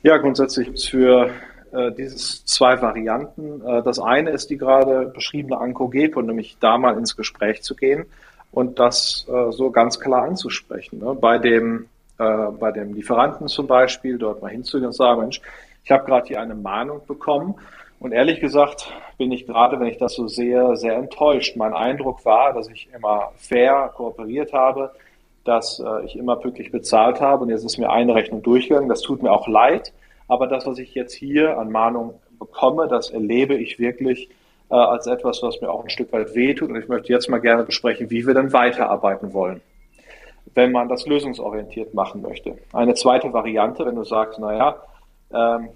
Ja, grundsätzlich es für äh, dieses zwei Varianten. Äh, das eine ist die gerade beschriebene Ankogepo, nämlich da mal ins Gespräch zu gehen und das äh, so ganz klar anzusprechen. Ne? Bei dem äh, bei dem Lieferanten zum Beispiel, dort mal hinzugehen und sagen, Mensch, ich habe gerade hier eine Mahnung bekommen und ehrlich gesagt bin ich gerade, wenn ich das so sehe, sehr enttäuscht. Mein Eindruck war, dass ich immer fair kooperiert habe, dass äh, ich immer pünktlich bezahlt habe und jetzt ist mir eine Rechnung durchgegangen. Das tut mir auch leid, aber das, was ich jetzt hier an Mahnung bekomme, das erlebe ich wirklich äh, als etwas, was mir auch ein Stück weit wehtut und ich möchte jetzt mal gerne besprechen, wie wir dann weiterarbeiten wollen wenn man das lösungsorientiert machen möchte. Eine zweite Variante, wenn du sagst, naja, ähm,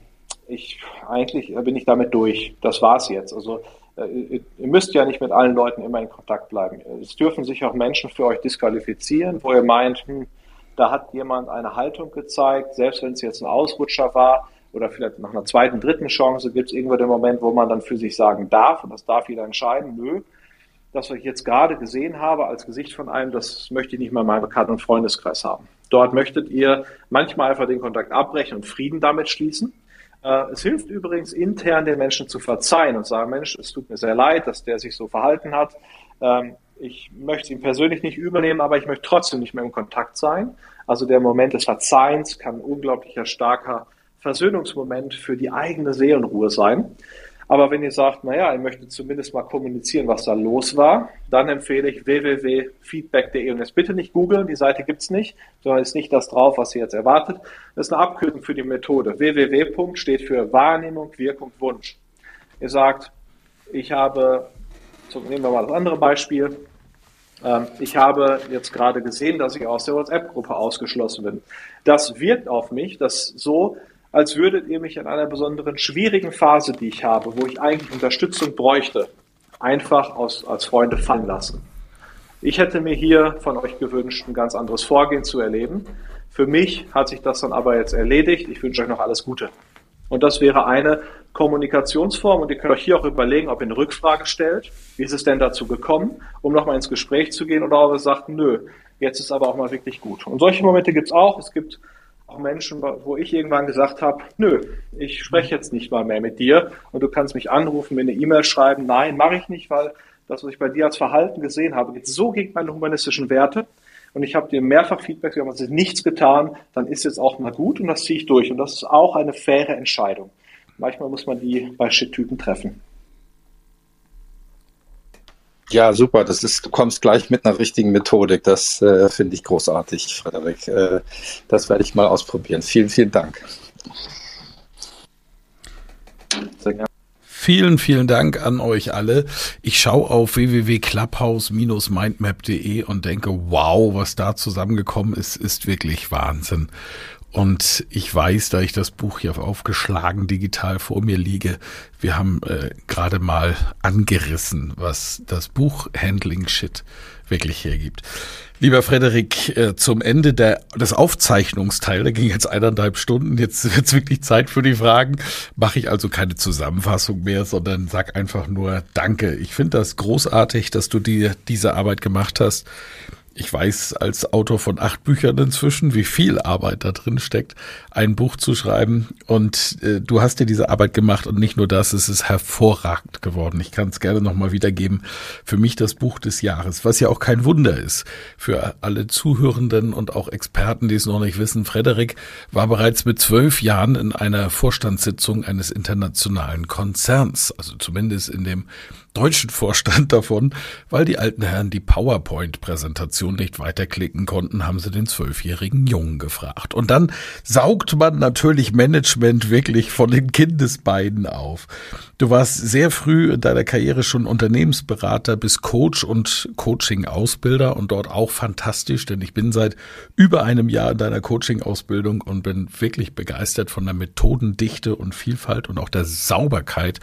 ich, eigentlich bin ich damit durch. Das war's jetzt. Also äh, ihr müsst ja nicht mit allen Leuten immer in Kontakt bleiben. Es dürfen sich auch Menschen für euch disqualifizieren, wo ihr meint, hm, da hat jemand eine Haltung gezeigt, selbst wenn es jetzt ein Ausrutscher war oder vielleicht nach einer zweiten, dritten Chance gibt es irgendwo den Moment, wo man dann für sich sagen darf und das darf jeder entscheiden. Nö, das, was ich jetzt gerade gesehen habe als Gesicht von einem, das möchte ich nicht mal in meinem Bekannten- und Freundeskreis haben. Dort möchtet ihr manchmal einfach den Kontakt abbrechen und Frieden damit schließen. Äh, es hilft übrigens intern den Menschen zu verzeihen und sagen, Mensch, es tut mir sehr leid, dass der sich so verhalten hat. Ich möchte ihn persönlich nicht übernehmen, aber ich möchte trotzdem nicht mehr im Kontakt sein. Also der Moment des Verzeihens kann ein unglaublicher starker Versöhnungsmoment für die eigene Seelenruhe sein. Aber wenn ihr sagt, naja, ihr möchtet zumindest mal kommunizieren, was da los war, dann empfehle ich www.feedback.de und jetzt bitte nicht googeln, die Seite gibt's nicht, sondern ist nicht das drauf, was ihr jetzt erwartet. Das ist eine Abkürzung für die Methode. www. steht für Wahrnehmung, Wirkung, Wunsch. Ihr sagt, ich habe, so nehmen wir mal das andere Beispiel, ähm, ich habe jetzt gerade gesehen, dass ich aus der WhatsApp-Gruppe ausgeschlossen bin. Das wirkt auf mich, dass so als würdet ihr mich in einer besonderen schwierigen Phase, die ich habe, wo ich eigentlich Unterstützung bräuchte, einfach aus, als Freunde fallen lassen. Ich hätte mir hier von euch gewünscht, ein ganz anderes Vorgehen zu erleben. Für mich hat sich das dann aber jetzt erledigt. Ich wünsche euch noch alles Gute. Und das wäre eine Kommunikationsform. Und ihr könnt euch hier auch überlegen, ob ihr eine Rückfrage stellt. Wie ist es denn dazu gekommen, um nochmal ins Gespräch zu gehen oder ob ihr sagt, nö, jetzt ist aber auch mal wirklich gut. Und solche Momente gibt es auch. Es gibt auch Menschen, wo ich irgendwann gesagt habe, nö, ich spreche jetzt nicht mal mehr mit dir und du kannst mich anrufen, mir eine E-Mail schreiben. Nein, mache ich nicht, weil das, was ich bei dir als Verhalten gesehen habe, geht so gegen meine humanistischen Werte. Und ich habe dir mehrfach Feedback gegeben, es ist nichts getan, dann ist jetzt auch mal gut und das ziehe ich durch. Und das ist auch eine faire Entscheidung. Manchmal muss man die bei Shit-Typen treffen. Ja, super. Das ist, du kommst gleich mit einer richtigen Methodik. Das äh, finde ich großartig, Frederik. Äh, das werde ich mal ausprobieren. Vielen, vielen Dank. Sehr gerne. Vielen, vielen Dank an euch alle. Ich schaue auf www.clubhouse-mindmap.de und denke, wow, was da zusammengekommen ist, ist wirklich Wahnsinn. Und ich weiß, da ich das Buch hier aufgeschlagen digital vor mir liege, wir haben äh, gerade mal angerissen, was das Buch Handling Shit wirklich hergibt. Lieber Frederik, äh, zum Ende der, des Aufzeichnungsteils, der ging jetzt eineinhalb Stunden, jetzt wird's wirklich Zeit für die Fragen, mache ich also keine Zusammenfassung mehr, sondern sag einfach nur Danke. Ich finde das großartig, dass du dir diese Arbeit gemacht hast ich weiß als Autor von acht Büchern inzwischen, wie viel Arbeit da drin steckt, ein Buch zu schreiben. Und äh, du hast dir diese Arbeit gemacht und nicht nur das, es ist hervorragend geworden. Ich kann es gerne nochmal wiedergeben. Für mich das Buch des Jahres, was ja auch kein Wunder ist. Für alle Zuhörenden und auch Experten, die es noch nicht wissen, Frederik war bereits mit zwölf Jahren in einer Vorstandssitzung eines internationalen Konzerns, also zumindest in dem deutschen Vorstand davon, weil die alten Herren die PowerPoint-Präsentation nicht weiterklicken konnten, haben sie den zwölfjährigen Jungen gefragt. Und dann saugt man natürlich Management wirklich von den Kindesbeinen auf. Du warst sehr früh in deiner Karriere schon Unternehmensberater bis Coach und Coaching-Ausbilder und dort auch fantastisch, denn ich bin seit über einem Jahr in deiner Coaching-Ausbildung und bin wirklich begeistert von der Methodendichte und Vielfalt und auch der Sauberkeit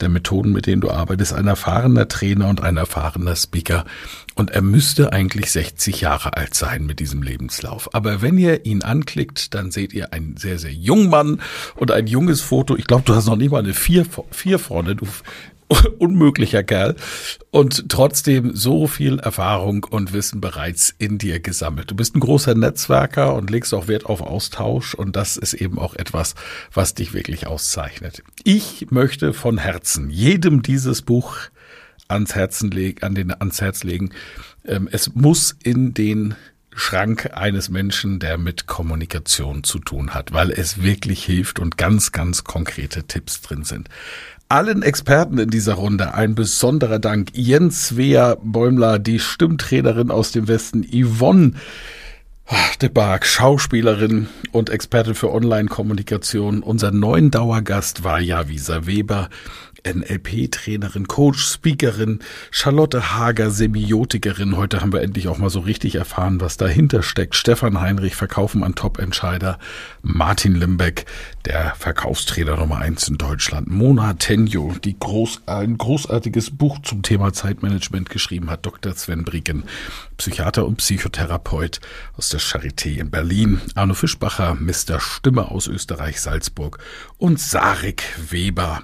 der Methoden, mit denen du arbeitest, ein erfahrener Trainer und ein erfahrener Speaker. Und er müsste eigentlich 60 Jahre alt sein mit diesem Lebenslauf. Aber wenn ihr ihn anklickt, dann seht ihr einen sehr, sehr jungen Mann und ein junges Foto. Ich glaube, du hast noch nicht mal eine vier, vier vorne. Du unmöglicher Kerl und trotzdem so viel Erfahrung und Wissen bereits in dir gesammelt. Du bist ein großer Netzwerker und legst auch Wert auf Austausch und das ist eben auch etwas, was dich wirklich auszeichnet. Ich möchte von Herzen jedem dieses Buch ans Herzen legen, an den, ans Herz legen. Ähm, es muss in den Schrank eines Menschen, der mit Kommunikation zu tun hat, weil es wirklich hilft und ganz, ganz konkrete Tipps drin sind allen Experten in dieser Runde ein besonderer Dank. Jens Svea Bäumler, die Stimmtrainerin aus dem Westen, Yvonne de Barg, Schauspielerin und Expertin für Online-Kommunikation. Unser neuen Dauergast war Javisa Weber, NLP-Trainerin, Coach, Speakerin, Charlotte Hager, Semiotikerin. Heute haben wir endlich auch mal so richtig erfahren, was dahinter steckt. Stefan Heinrich, Verkaufen an Top-Entscheider. Martin Limbeck, der Verkaufstrainer Nummer eins in Deutschland. Mona Tenjo, die groß, ein großartiges Buch zum Thema Zeitmanagement geschrieben hat. Dr. Sven Bricken, Psychiater und Psychotherapeut aus der Charité in Berlin. Arno Fischbacher, Mr. Stimme aus Österreich, Salzburg. Und Sarik Weber,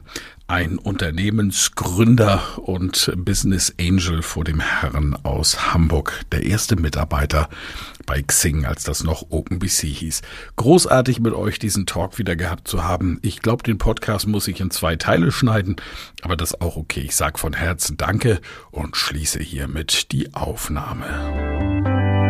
ein Unternehmensgründer und Business Angel vor dem Herren aus Hamburg, der erste Mitarbeiter bei Xing, als das noch OpenBC hieß. Großartig mit euch diesen Talk wieder gehabt zu haben. Ich glaube, den Podcast muss ich in zwei Teile schneiden, aber das ist auch okay. Ich sage von Herzen Danke und schließe hiermit die Aufnahme.